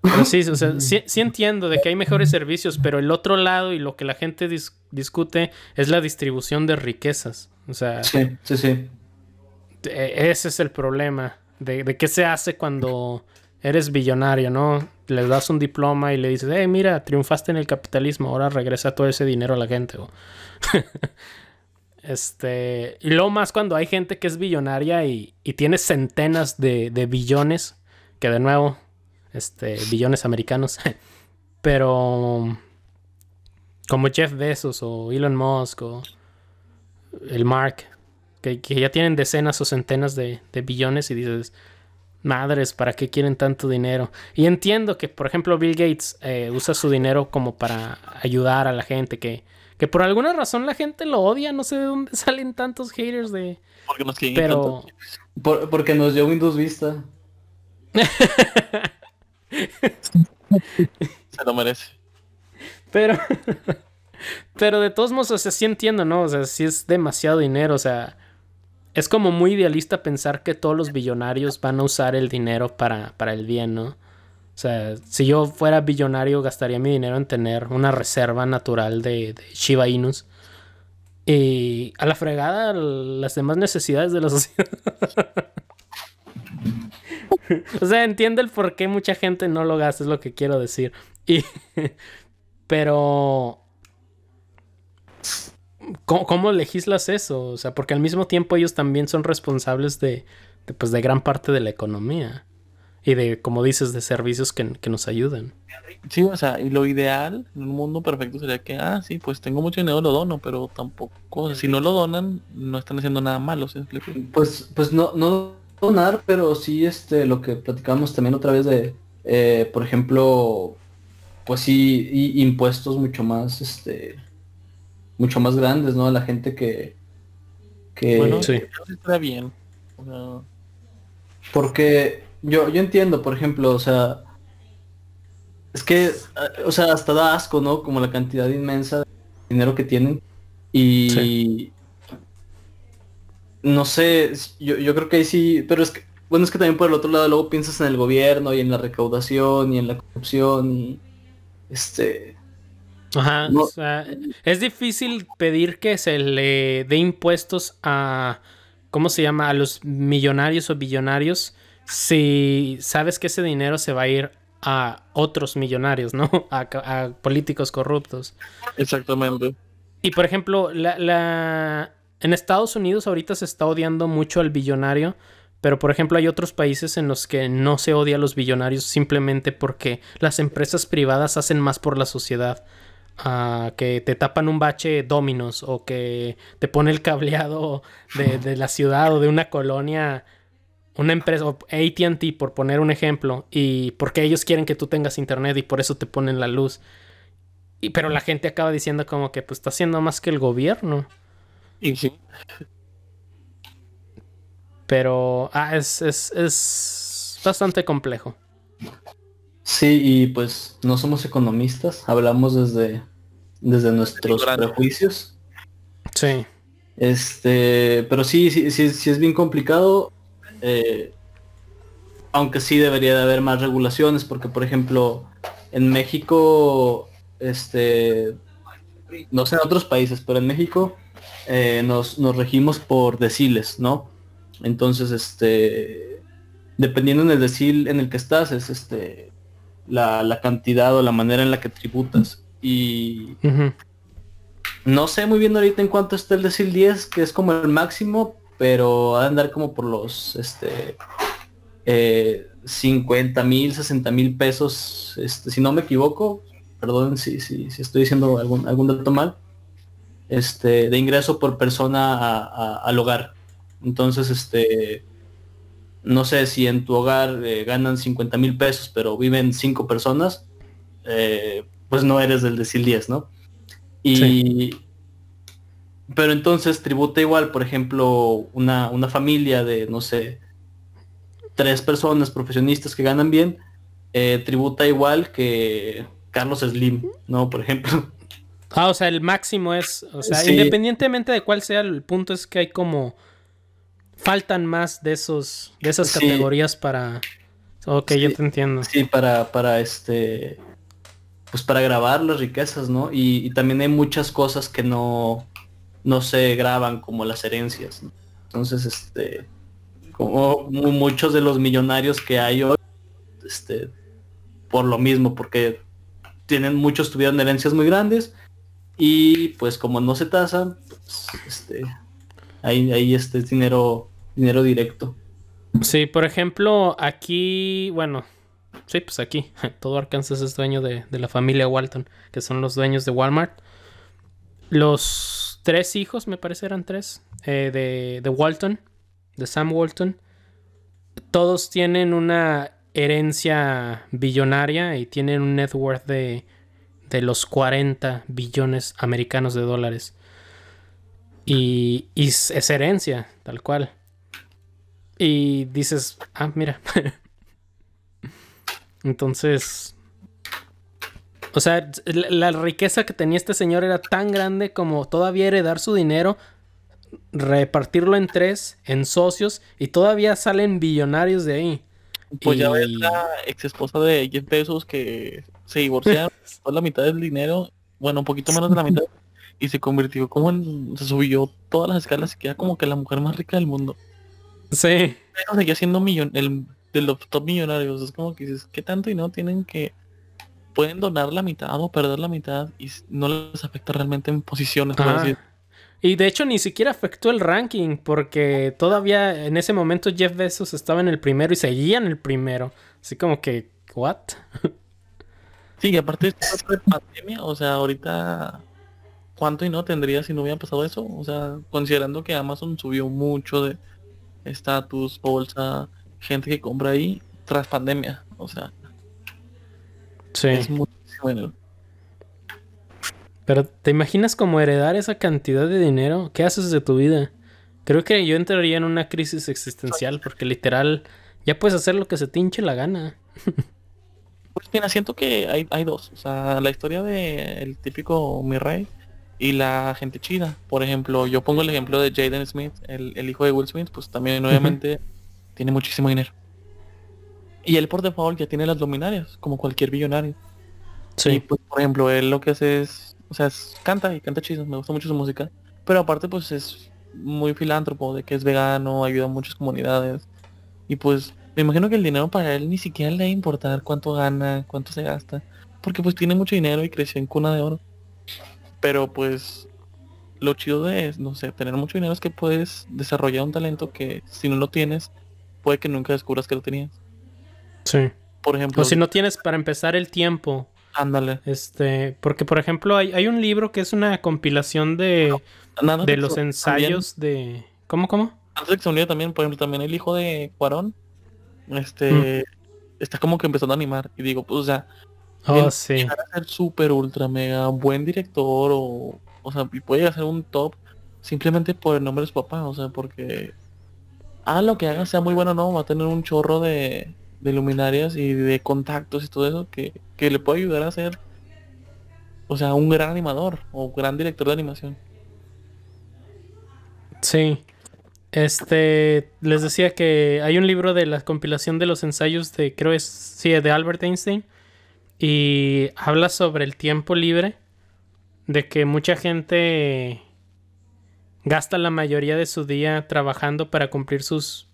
Pero sí, o sea, sí, sí entiendo de que hay mejores servicios, pero el otro lado y lo que la gente dis- discute es la distribución de riquezas. O sea, Sí, sí, sí. e- ese es el problema. De, de qué se hace cuando eres billonario, ¿no? Le das un diploma y le dices, hey, mira, triunfaste en el capitalismo, ahora regresa todo ese dinero a la gente. este. Y luego más cuando hay gente que es billonaria y, y tiene centenas de, de billones, que de nuevo, este, billones americanos. Pero. Como Jeff Bezos o Elon Musk o el Mark, que, que ya tienen decenas o centenas de, de billones y dices, madres, ¿para qué quieren tanto dinero? Y entiendo que, por ejemplo, Bill Gates eh, usa su dinero como para ayudar a la gente, que, que por alguna razón la gente lo odia, no sé de dónde salen tantos haters de... Porque nos quieren Pero... Por- porque nos dio Windows Vista. Se lo merece. Pero... Pero de todos modos, o sea, sí entiendo, ¿no? O sea, sí es demasiado dinero, o sea... Es como muy idealista pensar que todos los billonarios van a usar el dinero para, para el bien, ¿no? O sea, si yo fuera billonario, gastaría mi dinero en tener una reserva natural de, de Shiba Inus. Y a la fregada las demás necesidades de la sociedad. o sea, entiendo el por qué mucha gente no lo gasta, es lo que quiero decir. Y, pero... ¿Cómo, cómo legislas eso? O sea, porque al mismo tiempo ellos también son responsables de, de, pues, de gran parte de la economía. Y de, como dices, de servicios que, que nos ayudan. Sí, o sea, y lo ideal en un mundo perfecto sería que, ah, sí, pues tengo mucho dinero, lo dono, pero tampoco, o sea, si no lo donan, no están haciendo nada malo, ¿sí? Pues, pues no, no donar, pero sí este lo que platicamos también otra vez de, eh, por ejemplo, pues sí, y- impuestos mucho más, este, mucho más grandes, ¿no? A la gente que, que Bueno, sí. estaría bien. O sea, Porque yo, yo entiendo, por ejemplo, o sea, es que, o sea, hasta da asco, ¿no? Como la cantidad inmensa de dinero que tienen. Y no sé, yo, yo creo que ahí sí, pero es que, bueno, es que también por el otro lado luego piensas en el gobierno y en la recaudación y en la corrupción y este, Ajá, No. o sea, es difícil pedir que se le dé impuestos a, ¿cómo se llama? A los millonarios o billonarios si sabes que ese dinero se va a ir a otros millonarios, ¿no? A, a políticos corruptos. exactamente. Y por ejemplo, la, la- en Estados Unidos ahorita se está odiando mucho al billonario, pero por ejemplo hay otros países en los que no se odia a los billonarios simplemente porque las empresas privadas hacen más por la sociedad. Ah, que te tapan un bache Dominos o que te pone el cableado de, de la ciudad o de una colonia, una empresa, ATT por poner un ejemplo, y porque ellos quieren que tú tengas internet y por eso te ponen la luz. Y, pero la gente acaba diciendo como que pues está haciendo más que el gobierno. Y sí, Pero ah, es, es, es bastante complejo. Sí, y pues no somos economistas, hablamos desde, desde nuestros prejuicios. Sí. Este, pero sí, sí, sí, sí es bien complicado. eh, aunque sí debería de haber más regulaciones, porque por ejemplo, en México, este, no sé en otros países, pero en México eh, nos, nos regimos por deciles, ¿no? Entonces, este, dependiendo en el decil en el que estás, es este, la, la cantidad o la manera en la que tributas. Y no sé muy bien ahorita en cuánto está el decil 10, que es como el máximo, pero ha de andar como por los este eh, 50 mil, 60 mil pesos, este, si no me equivoco, perdón si, si, si estoy diciendo algún, algún dato mal, este, de ingreso por persona a- a- al hogar. Entonces, este, no sé si en tu hogar eh, ganan 50 mil pesos, pero viven cinco personas, eh, pues no eres del decil 10, ¿no? Y... Pero entonces tributa igual, por ejemplo, una, una familia de, no sé, tres personas profesionistas que ganan bien, eh, tributa igual que Carlos Slim, ¿no? Por ejemplo. Ah, o sea, el máximo es, o sea, independientemente de cuál sea, el punto es que hay como faltan más de esos, de esas categorías para. Ok, yo te entiendo. Sí, para, para este. Pues para grabar las riquezas, ¿no? Y, también hay muchas cosas que no, no se graban, como las herencias. Entonces, este. Como muchos de los millonarios que hay hoy, este. Por lo mismo, porque tienen muchos tuvieron herencias muy grandes y pues como no se tasan, pues este ahí, ahí este es dinero, dinero directo. Sí, por ejemplo, aquí, bueno, sí, pues aquí, todo Arkansas es dueño de, la familia Walton, que son los dueños de Walmart. Los tres hijos, me parece eran tres, eh, de, de Walton, de Sam Walton, todos tienen una herencia billonaria y tienen un net worth de de los 40 billones americanos de dólares. Y, es herencia, tal cual. Y dices, ah, mira. Entonces, o sea, la, riqueza que tenía este señor era tan grande como todavía heredar su dinero, repartirlo en tres, en socios, y todavía salen billonarios de ahí. Pues ya ves la ex esposa de Jeff Bezos que se divorciaron, la mitad del dinero, bueno, un poquito menos de la mitad, y se convirtió como en, se subió todas las escalas y queda como que la mujer más rica del mundo. Sí. Pero seguía siendo millon, el de los top millonarios. Es como que dices, ¿qué tanto y no tienen que pueden donar la mitad o perder la mitad y no les afecta realmente en posiciones? Y de hecho ni siquiera afectó el ranking porque todavía en ese momento Jeff Bezos estaba en el primero y seguía en el primero. Así como que, ¿what? Sí, y aparte de pandemia, o sea, ahorita cuánto y no tendría si no hubiera pasado eso, o sea, considerando que Amazon subió mucho de estatus, bolsa, gente que compra ahí tras pandemia, o sea. Sí. Es muchísimo Pero ¿te imaginas cómo heredar esa cantidad de dinero? ¿Qué haces de tu vida? Creo que yo entraría en una crisis existencial porque literal ya puedes hacer lo que se te hinche la gana. Pues mira, siento que hay, hay dos. O sea, la historia de el típico mi rey y la gente chida. Por ejemplo, yo pongo el ejemplo de Jaden Smith, el, hijo de Will Smith, pues también obviamente tiene muchísimo dinero. Y él por default ya tiene las luminarias, como cualquier billonario. Sí. pues, por ejemplo, él lo que hace es, o sea, canta y canta chido, me gusta mucho su música. Pero aparte, pues es muy filántropo, de que es vegano, ayuda a muchas comunidades. Y pues me imagino que el dinero para él ni siquiera le va a importar cuánto gana, cuánto se gasta. Porque pues tiene mucho dinero y creció en cuna de oro. Pero pues lo chido de, no sé, tener mucho dinero es que puedes desarrollar un talento que si no lo tienes, puede que nunca descubras que lo tenías. Sí. Por ejemplo. O si no tienes para empezar el tiempo. Ándale. Este, porque por ejemplo hay, hay un libro que es una compilación de, de los ensayos de... ¿Cómo, cómo? Antes de que también, por ejemplo, también el hijo de Cuarón, este, está como que empezando a animar. Y digo, pues, o sea, oh, sí. a ser súper ultra mega buen director o, o sea, y puede hacer un top simplemente por el nombre de su papá, o sea, porque a lo que haga sea muy bueno no, va a tener un chorro de, de luminarias y de contactos y todo eso que, que le puede ayudar a ser, o sea, un gran animador o gran director de animación. Sí. Este, les decía que hay un libro de la compilación de los ensayos de, creo es, sí, de Albert Einstein. Y habla sobre el tiempo libre. De que mucha gente gasta la mayoría de su día trabajando para cumplir sus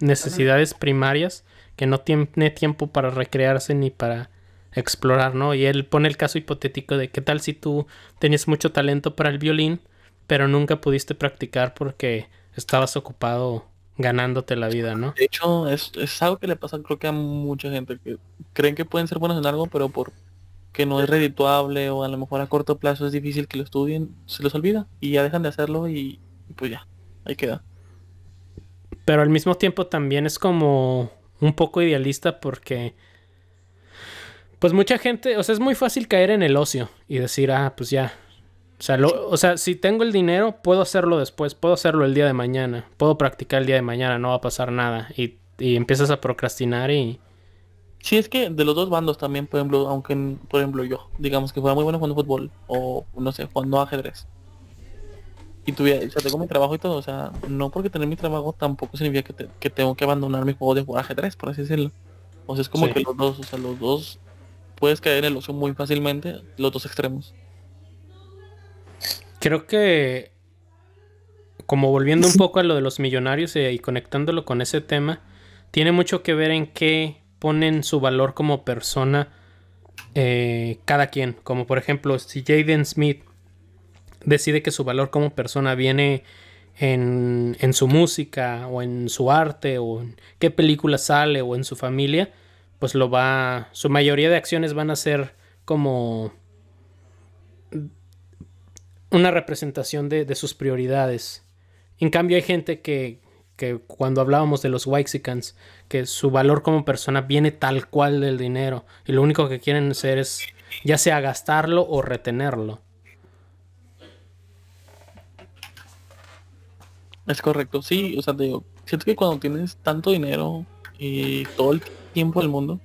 necesidades primarias. Que no tiene tiempo para recrearse ni para explorar, ¿no? Y él pone el caso hipotético de qué tal si tú tenías mucho talento para el violín, pero nunca pudiste practicar porque estabas ocupado ganándote la vida, ¿no? De hecho, es, algo que le pasa creo que a mucha gente que creen que pueden ser buenos en algo, pero por que no es redituable o a lo mejor a corto plazo es difícil que lo estudien, se les olvida y ya dejan de hacerlo y, pues ya, ahí queda. Pero al mismo tiempo también es como un poco idealista porque... Pues mucha gente, o sea, es muy fácil caer en el ocio y decir, ah, pues ya. O sea, o sea, si tengo el dinero, puedo hacerlo después, puedo hacerlo el día de mañana, puedo practicar el día de mañana, no va a pasar nada. Y, y empiezas a procrastinar y... Sí, es que de los dos bandos también, por ejemplo, aunque, por ejemplo, yo, digamos que fuera muy bueno jugando fútbol o, no sé, jugando ajedrez. Y tuviera, o sea, tengo mi trabajo y todo, o sea, no porque tener mi trabajo tampoco significa que, que tengo que abandonar mi juego de jugar ajedrez, por así decirlo. O sea, es como que los dos, o sea, los dos puedes caer en el ocio muy fácilmente, los dos extremos. Creo que, como volviendo un poco a lo de los millonarios y conectándolo con ese tema, tiene mucho que ver en qué ponen su valor como persona eh, cada quien. Como por ejemplo, si Jaden Smith decide que su valor como persona viene en, en, su música o en su arte o en qué película sale o en su familia, pues lo va, su mayoría de acciones van a ser como una representación de, de sus prioridades. En cambio hay gente que, que cuando hablábamos de los Waxicans, que su valor como persona viene tal cual del dinero y lo único que quieren hacer es ya sea gastarlo o retenerlo. Es correcto, sí, o sea, te digo, siento que cuando tienes tanto dinero y todo el tiempo del mundo,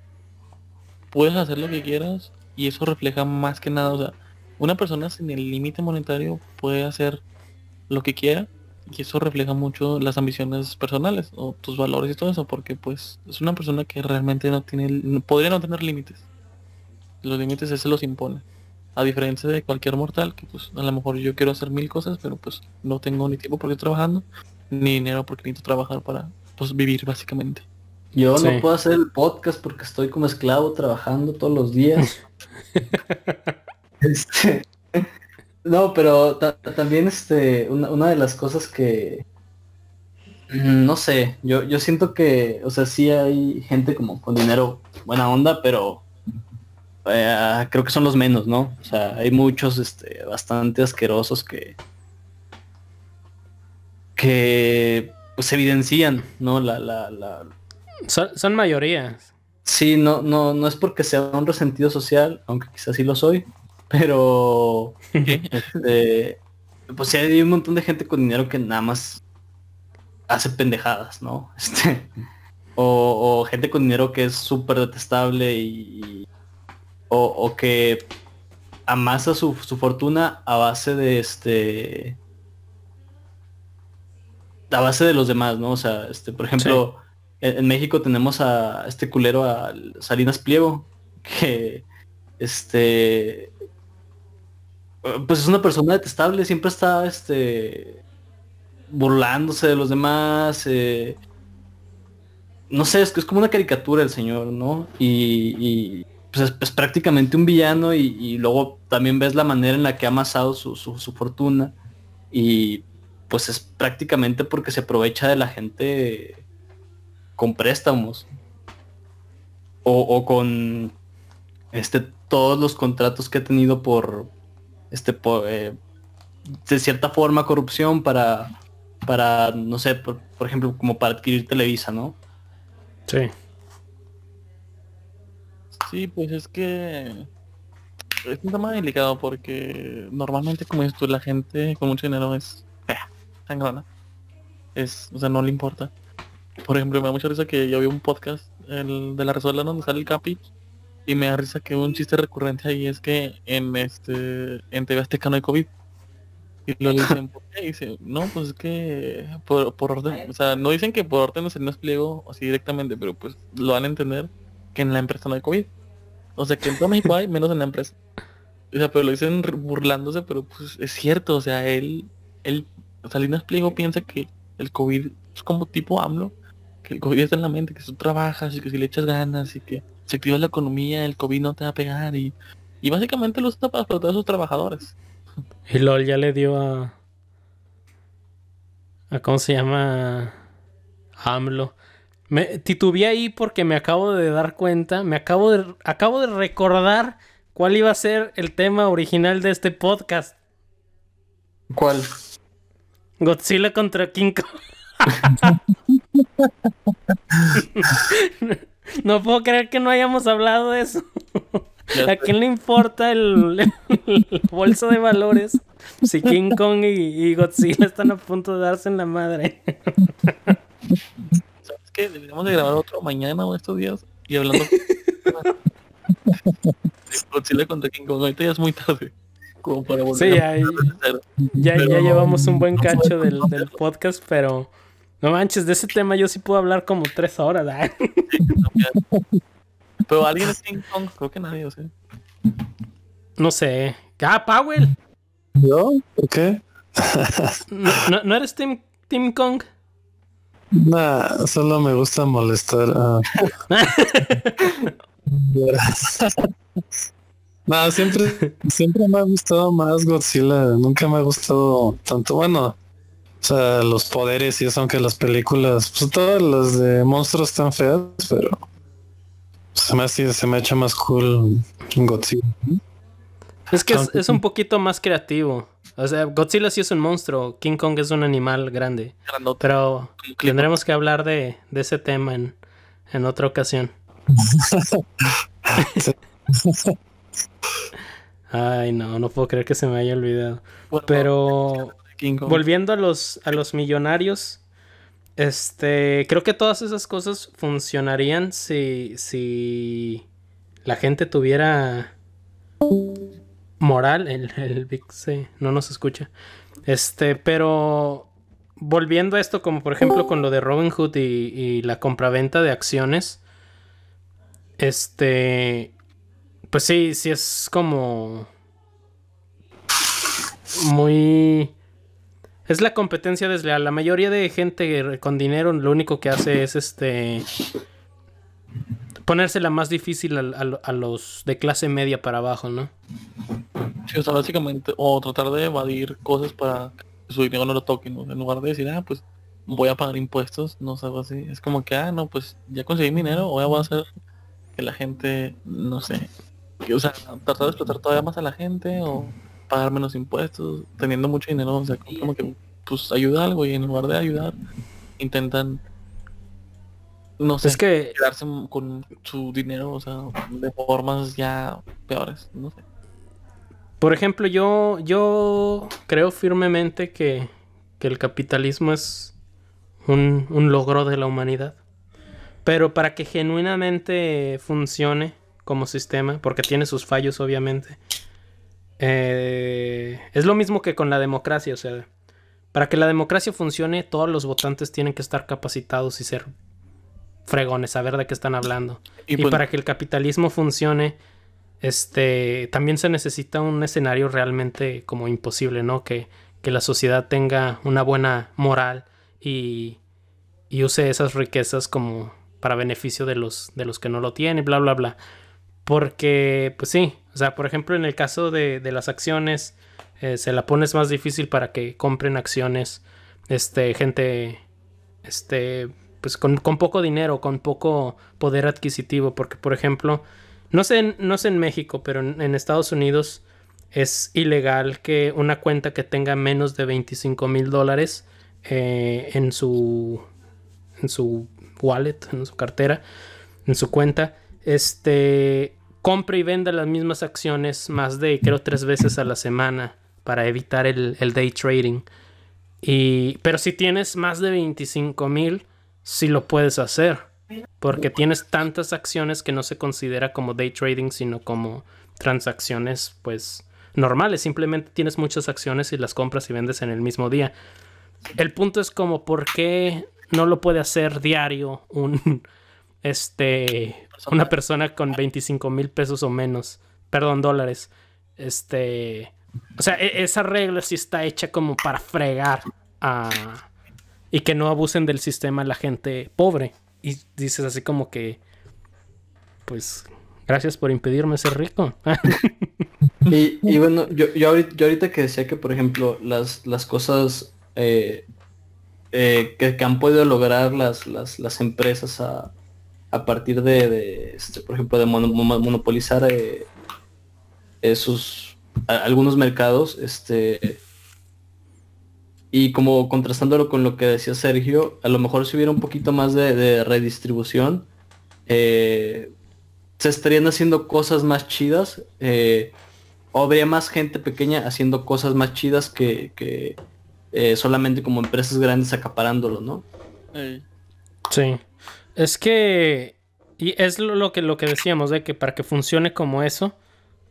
puedes hacer lo que quieras y eso refleja más que nada, o sea, una persona sin el límite monetario puede hacer lo que quiera y eso refleja mucho las ambiciones personales o tus valores y todo eso porque pues es una persona que realmente no tiene podría no tener límites. Los límites ese los impone a diferencia de cualquier mortal que pues a lo mejor yo quiero hacer mil cosas pero pues no tengo ni tiempo porque estoy trabajando ni dinero porque necesito trabajar para pues vivir básicamente. Yo no puedo hacer el podcast porque estoy como esclavo trabajando todos los días este no, pero también este, una, de las cosas que, mm, no sé, yo, yo siento que, o sea, sí hay gente como con dinero buena onda, pero eh, creo que son los menos, ¿no? O sea, hay muchos, este, bastante asquerosos que, que, pues evidencian, ¿no? La, la, la... Son, son mayorías. Sí, no, no, no es porque sea un resentido social, aunque quizás sí lo soy, pero, este, pues sí, hay un montón de gente con dinero que nada más hace pendejadas, ¿no? Este, o, gente con dinero que es súper detestable y, o, que amasa su, su, fortuna a base de este a base de los demás, ¿no? O sea, este, por ejemplo, en, en, México tenemos a este culero a Salinas Pliego, que este pues es una persona detestable, siempre está este burlándose de los demás. Eh, no sé, es que es como una caricatura el señor, ¿no? Y, pues es, prácticamente un villano y, luego también ves la manera en la que ha amasado su, fortuna y pues es prácticamente porque se aprovecha de la gente con préstamos o, o con este todos los contratos que ha tenido por este, eh, de cierta forma corrupción para, para no sé, por, ejemplo, como para adquirir Televisa, ¿no? Sí. Sí, pues es que es un tema delicado porque normalmente como dices tú, la gente con mucho dinero es fea, sangrona. Es, o sea, no le importa. Por ejemplo, me da mucha risa que yo vi un podcast el de la Resuelta donde sale el Capi y me da risa que un chiste recurrente ahí es que en este en TV Azteca no hay COVID. Y lo dicen, ¿por qué? dice, no, pues es que por, por orden, o sea, no dicen que por orden no se nos pliego así directamente, pero pues lo van a entender que en la empresa no hay COVID. O sea, que en todo México hay, menos en la empresa. O sea, pero lo dicen burlándose, pero pues es cierto, o sea, él, él, Salinas Pliego piensa que el COVID es como tipo AMLO, que el COVID está en la mente, que tú trabajas y que si le echas ganas y que se activa la economía, el COVID no te va a pegar y, y básicamente lo usa para explotar a sus trabajadores. Y LOL ya le dio a... a ¿Cómo se llama? AMLO. Me titubeé ahí porque me acabo de dar cuenta, me acabo de, acabo de recordar cuál iba a ser el tema original de este podcast. ¿Cuál? Godzilla contra King Kong. no puedo creer que no hayamos hablado de eso. ¿A quién le importa el, el, bolso de valores si King Kong y, y, Godzilla están a punto de darse en la madre? ¿Sabes qué? Deberíamos de grabar otro mañana o estos días y hablando Godzilla contra King Kong. Ahorita ya es muy tarde. Como para volver sí, ya, ya, ya, llevamos un buen cacho del, del podcast, pero no manches, de ese tema yo sí puedo hablar como tres horas. Sí, pero alguien es King Kong, creo que nadie, o sea. No sé. Ah, Powell. ¿Yo? ¿Por qué? ¿No, no, ¿no eres Team, Team Kong? Nah, solo me gusta molestar. Uh... no, siempre, siempre me ha gustado más Godzilla. Nunca me ha gustado tanto. Bueno, sea, los poderes y eso, aunque las películas, pues todas las de monstruos están feas, pero se me, hace, se me echa más cool Godzilla. Es que es, es, un poquito más creativo. O sea, Godzilla sí es un monstruo, King Kong es un animal grande. Grandote. Pero tendremos que hablar de, de ese tema en, en otra ocasión. Ay, no, no puedo creer que se me haya olvidado. Bueno, Pero Volviendo a los, a los millonarios, este, creo que todas esas cosas funcionarían si, si la gente tuviera moral. El, el Vic no nos escucha. Este, pero volviendo a esto, como por ejemplo con lo de Robin Hood y, y la compraventa de acciones, este, pues sí, sí es como muy... Es la competencia desleal. La mayoría de gente con dinero lo único que hace es este ponérsela más difícil a, los de clase media para abajo, ¿no? Sí, o sea, básicamente, o tratar de evadir cosas para que su dinero no lo toquen, ¿no? en lugar de decir, ah, pues voy a pagar impuestos, no sé, así. Es como que, ah, no, pues ya conseguí mi dinero, ahora voy a hacer que la gente, no sé, o sea, tratar de explotar todavía más a la gente o pagar menos impuestos, teniendo mucho dinero, o sea, como que pues ayuda algo y en lugar de ayudar, intentan no sé, es que quedarse con su dinero, o sea, de formas ya peores, no sé. Por ejemplo, yo, yo creo firmemente que, que el capitalismo es un, un, logro de la humanidad. Pero para que genuinamente funcione como sistema, porque tiene sus fallos obviamente, eh, es lo mismo que con la democracia, o sea, para que la democracia funcione, todos los votantes tienen que estar capacitados y ser fregones, saber de qué están hablando. Y, pues, para que el capitalismo funcione, este, también se necesita un escenario realmente como imposible, ¿no? Que, que la sociedad tenga una buena moral y, y, use esas riquezas como para beneficio de los, de los que no lo tienen, bla, bla, bla. Porque, pues sí, o sea, por ejemplo, en el caso de, de las acciones, eh, se la pones más difícil para que compren acciones, este, gente, este, pues con, con, poco dinero, con poco poder adquisitivo, porque por ejemplo, no sé, no sé en México, pero en, en, Estados Unidos es ilegal que una cuenta que tenga menos de 25 mil dólares eh, en su en su wallet, en su cartera, en su cuenta, este compre y venda las mismas acciones más de creo tres veces a la semana para evitar el, el day trading. Y, pero si tienes más de 25 mil, sí lo puedes hacer. Porque tienes tantas acciones que no se considera como day trading, sino como transacciones, pues, normales. Simplemente tienes muchas acciones y las compras y vendes en el mismo día. El punto es como, ¿por qué no lo puede hacer diario un, este, una persona con 25 mil pesos o menos? Perdón, dólares. Este, o sea, esa regla sí está hecha como para fregar a y que no abusen del sistema la gente pobre. Y dices así como que, pues, gracias por impedirme ser rico. y, y, bueno, yo, yo, ahorita, que decía que, por ejemplo, las, las cosas eh, eh, que, que, han podido lograr las, las, las empresas a, a partir de, de este, por ejemplo, de mono, monopolizar eh, sus algunos mercados, este Y como contrastándolo con lo que decía Sergio, a lo mejor si hubiera un poquito más de, redistribución, eh, se estarían haciendo cosas más chidas. Eh, o habría más gente pequeña haciendo cosas más chidas que, eh, solamente como empresas grandes acaparándolo, ¿no? Sí. Es que. Y es lo que, lo que decíamos, de que para que funcione como eso,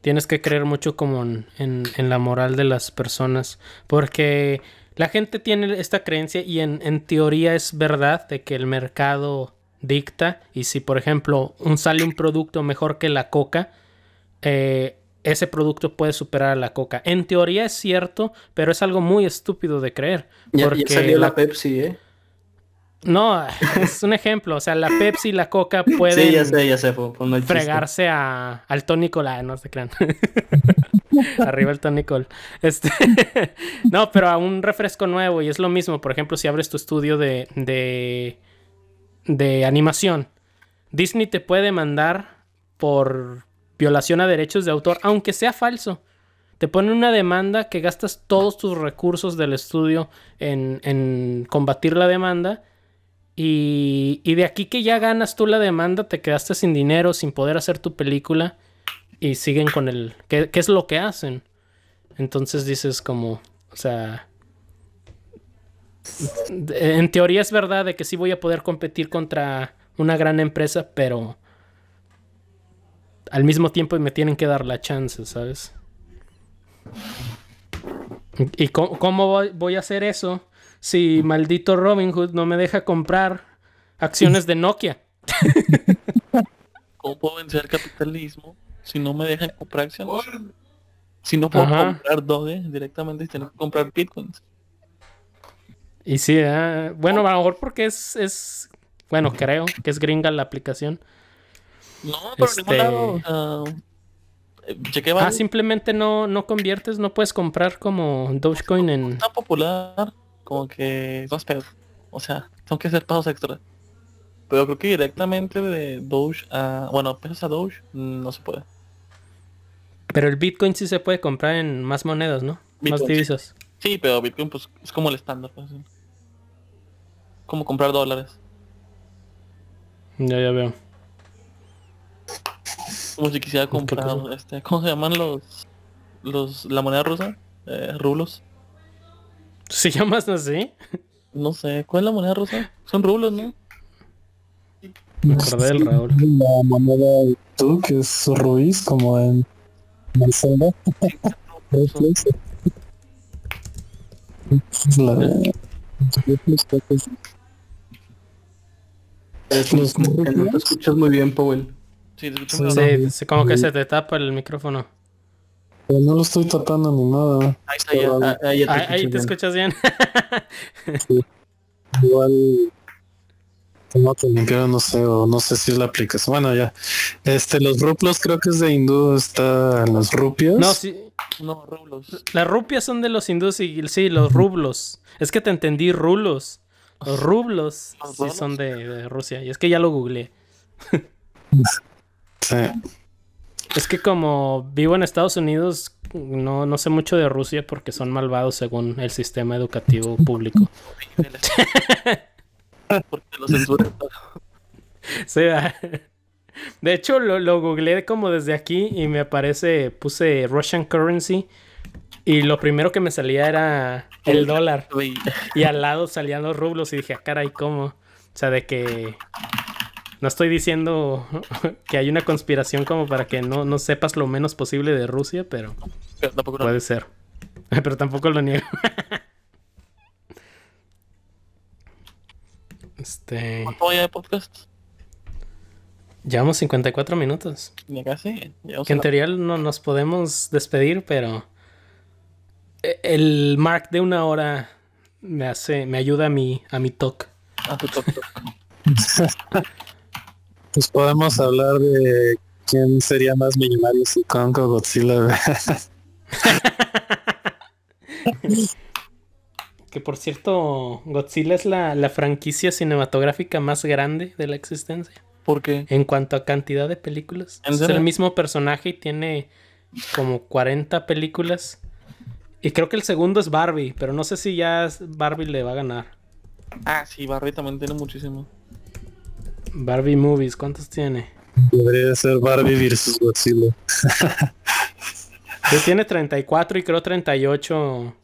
tienes que creer mucho como en, en, la moral de las personas. Porque la gente tiene esta creencia y en, en, teoría es verdad de que el mercado dicta. Y si, por ejemplo, un, sale un producto mejor que la coca, eh, ese producto puede superar a la coca. En teoría es cierto, pero es algo muy estúpido de creer. Porque ya salió la Pepsi, ¿eh? No, es un ejemplo. O sea, la Pepsi y la Coca pueden sí, ya sé, ya sé, fregarse a, al Tony Cola, no se crean. Arriba el Tony Col. Este... no, pero a un refresco nuevo y es lo mismo. Por ejemplo, si abres tu estudio de, de, de animación, Disney te puede mandar por violación a derechos de autor, aunque sea falso. Te ponen una demanda que gastas todos tus recursos del estudio en, en combatir la demanda y, de aquí que ya ganas tú la demanda, te quedaste sin dinero, sin poder hacer tu película y siguen con el... ¿Qué, es lo que hacen? Entonces dices como, o sea... En teoría es verdad de que sí voy a poder competir contra una gran empresa, pero al mismo tiempo me tienen que dar la chance, ¿sabes? ¿Y cómo, voy a hacer eso? Si maldito Robin Hood no me deja comprar acciones de Nokia. ¿Cómo puedo vencer el capitalismo si no me dejan comprar acciones? Si no puedo comprar Doge directamente, tengo que comprar bitcoins. Y sí, ¿eh? bueno, a lo mejor porque es, es, bueno, creo que es gringa la aplicación. No, pero este... lado, ah, simplemente no, no conviertes, no puedes comprar como Dogecoin en... Tan popular como que dos pesos. O sea, son que hacer pasos extra. Pero creo que directamente de Doge a... Bueno, pesos a Doge no se puede. Pero el Bitcoin sí se puede comprar en más monedas, ¿no? más divisas. Sí. pero Bitcoin pues es como el estándar. Pues, como comprar dólares. Ya, ya veo. Como si quisiera comprar, este, ¿cómo se llaman los, los, la moneda rusa? Eh, rublos. ¿Se llama así? No sé, ¿cuál es la moneda rusa? Son rublos, ¿no? Me acordé del Raúl. La moneda tú, que es Ruiz, como en, Zelda. la de... Es como que no te escuchas muy bien, Powell. Sí, sí, como que se te tapa el micrófono. Pero no lo estoy tapando ni nada. Ahí está, ya, ahí, te, ahí te escuchas bien. Igual tengo que limpiar, no sé, o no sé si es la aplicación. Bueno, ya. Este, los ruplos creo que es de hindú, está las rupias. No, sí. No, rublos. Las rupias son de los hindúes y sí, los rublos. Es que te entendí, rulos. Los rublos sí son de, de Rusia. Y es que ya lo googleé. sí. Es que como vivo en Estados Unidos, no, no sé mucho de Rusia porque son malvados según el sistema educativo público. porque lo censuran sí, de hecho, lo, lo googleé como desde aquí y me aparece, puse Russian currency y lo primero que me salía era el dólar. Y al lado salían los rublos y dije, ah, caray, ¿cómo? O sea, de que no estoy diciendo que hay una conspiración como para que no, no sepas lo menos posible de Rusia, pero, puede ser. pero tampoco lo niego. este... ¿Cuánto ya de podcast? Llevamos 54 minutos. Ya casi. Que en teoría no nos podemos despedir, pero e, el mark de una hora me hace, me ayuda a mi, a mi talk. A tu talk. Pues podemos hablar de quién sería más millonario si Kong o Godzilla. que por cierto, Godzilla es la, franquicia cinematográfica más grande de la existencia. ¿Por qué? En cuanto a cantidad de películas. Es el mismo personaje y tiene como 40 películas. Y creo que el segundo es Barbie, pero no sé si ya Barbie le va a ganar. Ah, sí, Barbie también tiene muchísimo. Barbie Movies, ¿cuántos tiene? Podría ser Barbie versus Godzilla. Sí, tiene 34 y creo 38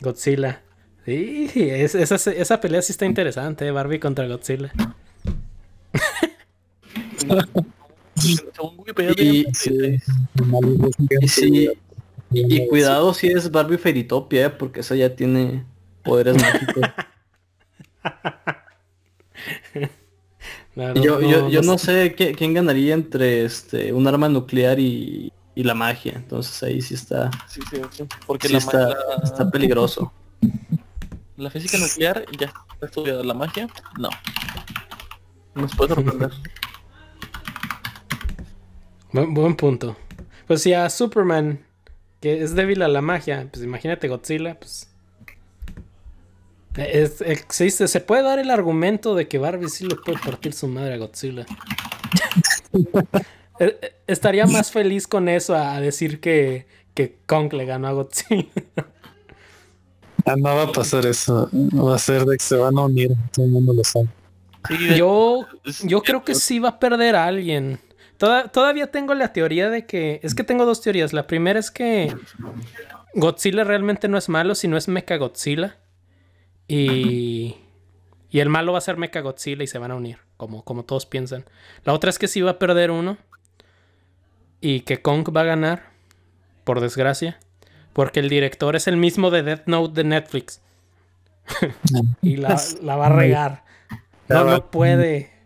Godzilla. Sí, esa, esa, pelea sí está interesante, ¿eh? Barbie contra Godzilla. y, cuidado si es Barbie Feritopia, ¿eh? porque esa ya tiene poderes mágicos. yo, yo, yo no, sé quién ganaría entre este un arma nuclear y, y la magia. Entonces ahí sí está. Sí, sí, porque la está, está peligroso. La física nuclear ya está estudiada. La magia, no. Nos puede sorprender. buen, buen punto. Pues si a Superman, que es débil a la magia, pues imagínate Godzilla, pues. Existe, se puede dar el argumento de que Barbie sí le puede partir su madre a Godzilla. Eh, eh, estaría más feliz con eso a decir que, que Kong le ganó a Godzilla. Ah, no va a pasar eso. Va a ser de que se van a unir. Todo el mundo lo sabe. yo, yo creo que sí va a perder a alguien. todavía tengo la teoría de que. Es que tengo dos teorías. La primera es que Godzilla realmente no es malo, sino es Mecha Godzilla. Y. Y el malo va a ser Mecha Godzilla y se van a unir, como, como todos piensan. La otra es que sí va a perder uno y que Kong va a ganar, por desgracia, porque el director es el mismo de Death Note de Netflix. y la, va a regar. No, no puede.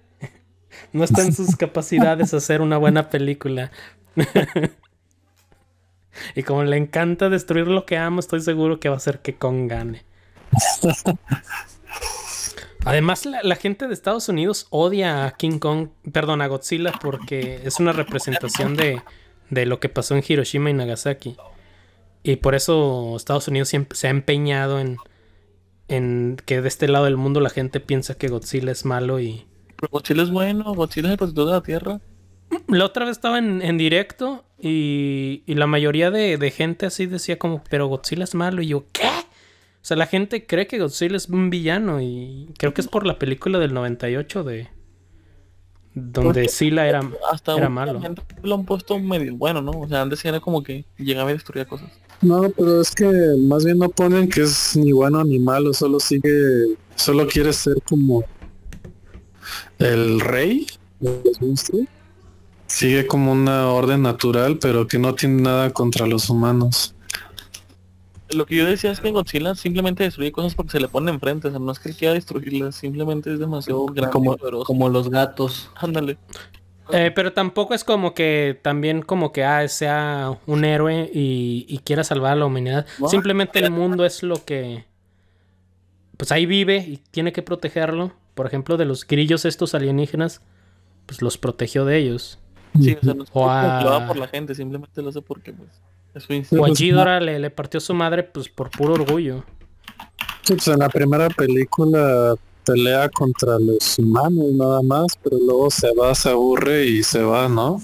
No está en sus capacidades hacer una buena película. y como le encanta destruir lo que amo, estoy seguro que va a hacer que Kong gane. Además, la, gente de Estados Unidos odia a King Kong, perdón, a Godzilla, porque es una representación de, lo que pasó en Hiroshima y Nagasaki. Y por eso Estados Unidos siempre se ha empeñado en, en que de este lado del mundo la gente piensa que Godzilla es malo y... Pero Godzilla es bueno, Godzilla es el protector de la Tierra. La otra vez estaba en, directo y, y, la mayoría de, de gente así decía como, pero Godzilla es malo. Y yo, ¿qué? O sea, la gente cree que Godzilla es un villano y creo que es por la película del 98 de... Donde Sila era, hasta era malo. Lo han puesto medio bueno, ¿no? O sea, antes era como que llegaba y destruía cosas. No, pero es que más bien no ponen que es ni bueno ni malo, solo sigue, solo quiere ser como el rey Sigue como una orden natural, pero que no tiene nada contra los humanos lo que yo decía es que Godzilla simplemente destruye cosas porque se le pone enfrente, o sea, no es que quiera destruirlas, simplemente es demasiado grande como, como los gatos. Ándale. Eh, pero tampoco es como que también como que ah, sea un héroe y, quiera salvar a la humanidad. Simplemente el mundo es lo que pues ahí vive y tiene que protegerlo. Por ejemplo, de los grillos estos alienígenas, pues los protegió de ellos. Sí, o sea, no es por la gente, simplemente lo hace porque pues Guachidora le, le partió su madre pues por puro orgullo. Sí, pues en la primera película pelea contra los humanos nada más, pero luego se va, se aburre y se va, ¿no?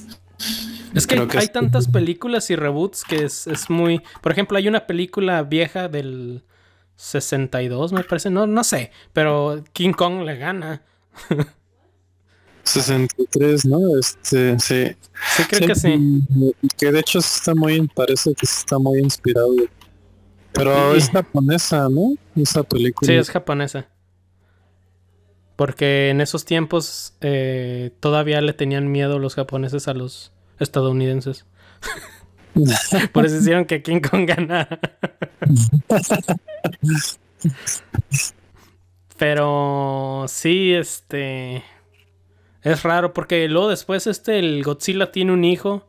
Es que, hay tantas películas y reboots que es, es, muy... Por ejemplo, hay una película vieja del 62, me parece, no, no sé, pero King Kong le gana. 63, ¿no? Este, sí. Sí, creo que sí. Que de hecho está muy, parece que está muy inspirado. Pero es japonesa, ¿no? Esa película. Sí, es japonesa. Porque en esos tiempos eh, todavía le tenían miedo los japoneses a los estadounidenses. Por eso hicieron que King Kong ganara. Pero sí, este. Es raro porque luego después este, el Godzilla tiene un hijo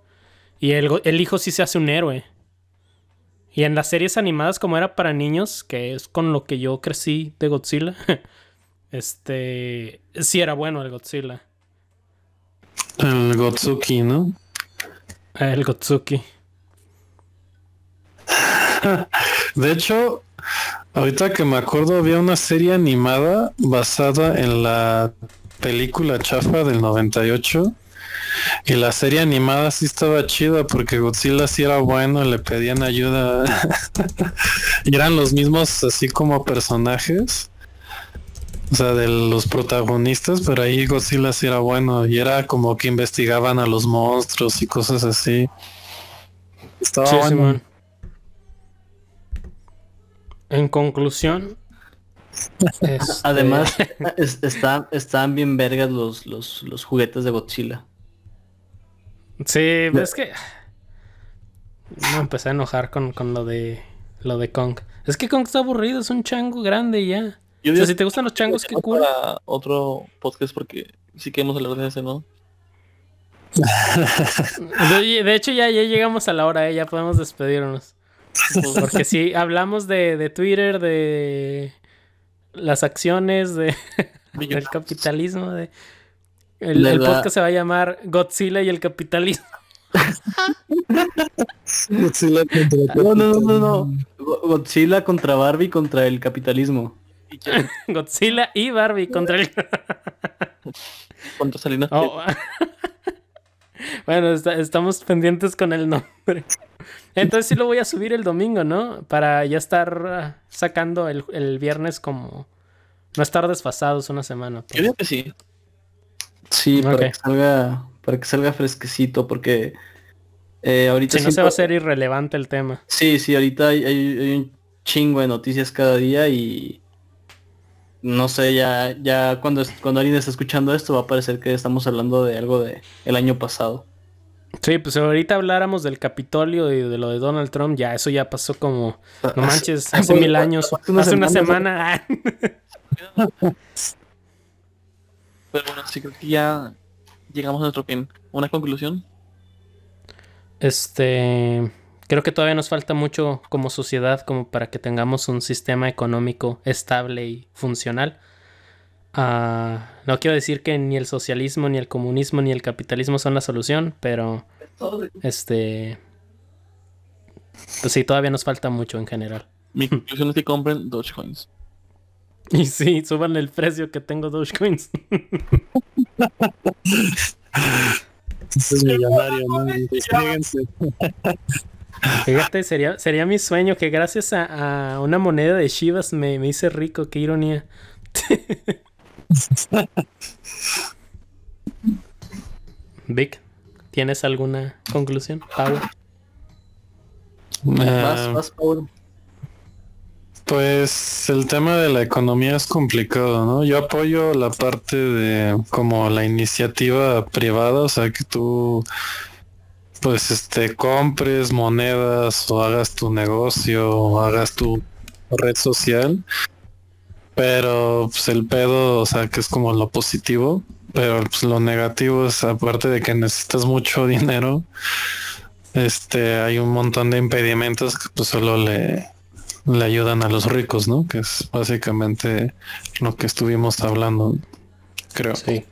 y el, el, hijo sí se hace un héroe. Y en las series animadas como era para niños, que es con lo que yo crecí de Godzilla, este, sí era bueno el Godzilla. El Gotsuki, ¿no? El Gotsuki. De hecho, ahorita que me acuerdo había una serie animada basada en la película chafa del 98 Y la serie animada sí estaba chida porque Godzilla sí era bueno, le pedían ayuda. y eran los mismos así como personajes. O sea, de los protagonistas, pero ahí Godzilla sí era bueno. Y era como que investigaban a los monstruos y cosas así. Estaba Sí, bueno. En conclusión. Este, Además, es- están, están bien vergas los, los, los juguetes de Godzilla. Sí, es que. Me empecé a enojar con, con lo de. Lo de Kong. Es que Kong está aburrido, es un chango grande y ya. Yo O sea, si te gustan los changos, qué cool. para otro podcast porque sí queremos hablar de ese, ¿no? De, de hecho, ya, ya llegamos a la hora, ¿eh? ya podemos despedirnos. Porque si hablamos de, de Twitter, de las acciones, de, del capitalismo, de. El, el podcast se va a llamar Godzilla y el capitalismo. Godzilla contra No, no, no, no, no. Go- Godzilla contra Barbie contra el capitalismo. Godzilla y Barbie contra el. ¿Cuánto Salinas? Oh. Bueno, está- estamos pendientes con el nombre. Entonces sí lo voy a subir el domingo, ¿no? Para ya estar ah, sacando el, el viernes como... No estar desfasados una semana. pues. Yo digo que sí. Sí, para que salga, para que salga fresquecito, porque eh, ahorita Si no se va a hacer irrelevante el tema. Sí, sí, ahorita hay, hay- hay un chingo de noticias cada día y no sé, ya, ya cuando, es- cuando alguien está escuchando esto va a parecer que estamos hablando de algo de el año pasado. Sí, pues ahorita habláramos del Capitolio y de lo de Donald Trump, ya eso ya pasó como... No manches, hace mil años. hace una Hace una semana, semana. Pero bueno, sí creo que ya llegamos a nuestro fin. ¿Una conclusión? Este, creo que todavía nos falta mucho como sociedad como para que tengamos un sistema económico estable y funcional. Ah, no quiero decir que ni el socialismo, ni el comunismo, ni el capitalismo son la solución, pero este, pues sí, todavía nos falta mucho en general. Mi conclusión es que compren Dogecoins. Y sí, suban el precio que tengo Dogecoins. Soy millonario, ¿no? Fíjate, sería, sería mi sueño que gracias a, a una moneda de Shivas me, me hice rico, qué ironía. Vic, ¿tienes alguna conclusión? Ah, vas, Paul. Pues el tema de la economía es complicado, ¿no? Yo apoyo la parte de como la iniciativa privada, o sea, que tú pues este compres monedas o hagas tu negocio o hagas tu red social. Pero pues el pedo, o sea, que es como lo positivo, pero pues lo negativo es aparte de que necesitas mucho dinero, este hay un montón de impedimentos que pues solo le le ayudan a los ricos, ¿no? Que es básicamente lo que estuvimos hablando, creo. Sí.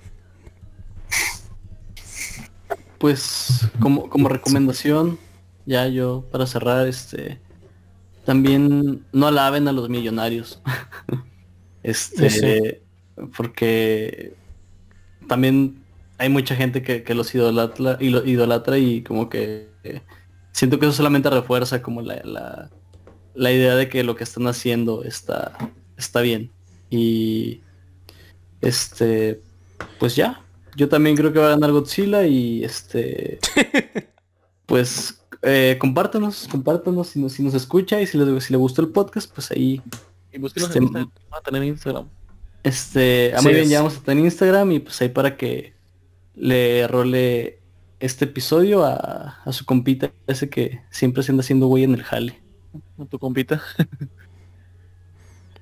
Pues como, como recomendación, ya yo para cerrar, este también no alaben a los millonarios. este Sí. porque también hay mucha gente que, que los idolatra y lo idolatra y como que eh, siento que eso solamente refuerza como la, la, la idea de que lo que están haciendo está, está bien. Y este pues ya, yo también creo que va a ganar Godzilla y este pues eh, compártanos, compártanos si nos, si nos escucha y si les, si le gustó el podcast, pues ahí Y Este, en Instagram. Vamos a tener Instagram. este, ah, Sí muy bien, es. ya vamos a tener Instagram y pues ahí para que le role este episodio a, a su compita ese que siempre se anda haciendo güey en el jale. Tu compita.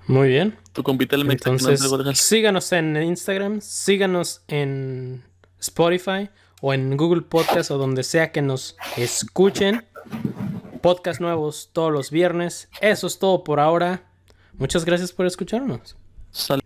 Muy bien. Tu compita el. Entonces, síganos en Instagram, síganos en Spotify o en Google Podcast o donde sea que nos escuchen. Podcast nuevos todos los viernes. Eso es todo por ahora. Muchas gracias por escucharnos. Sal-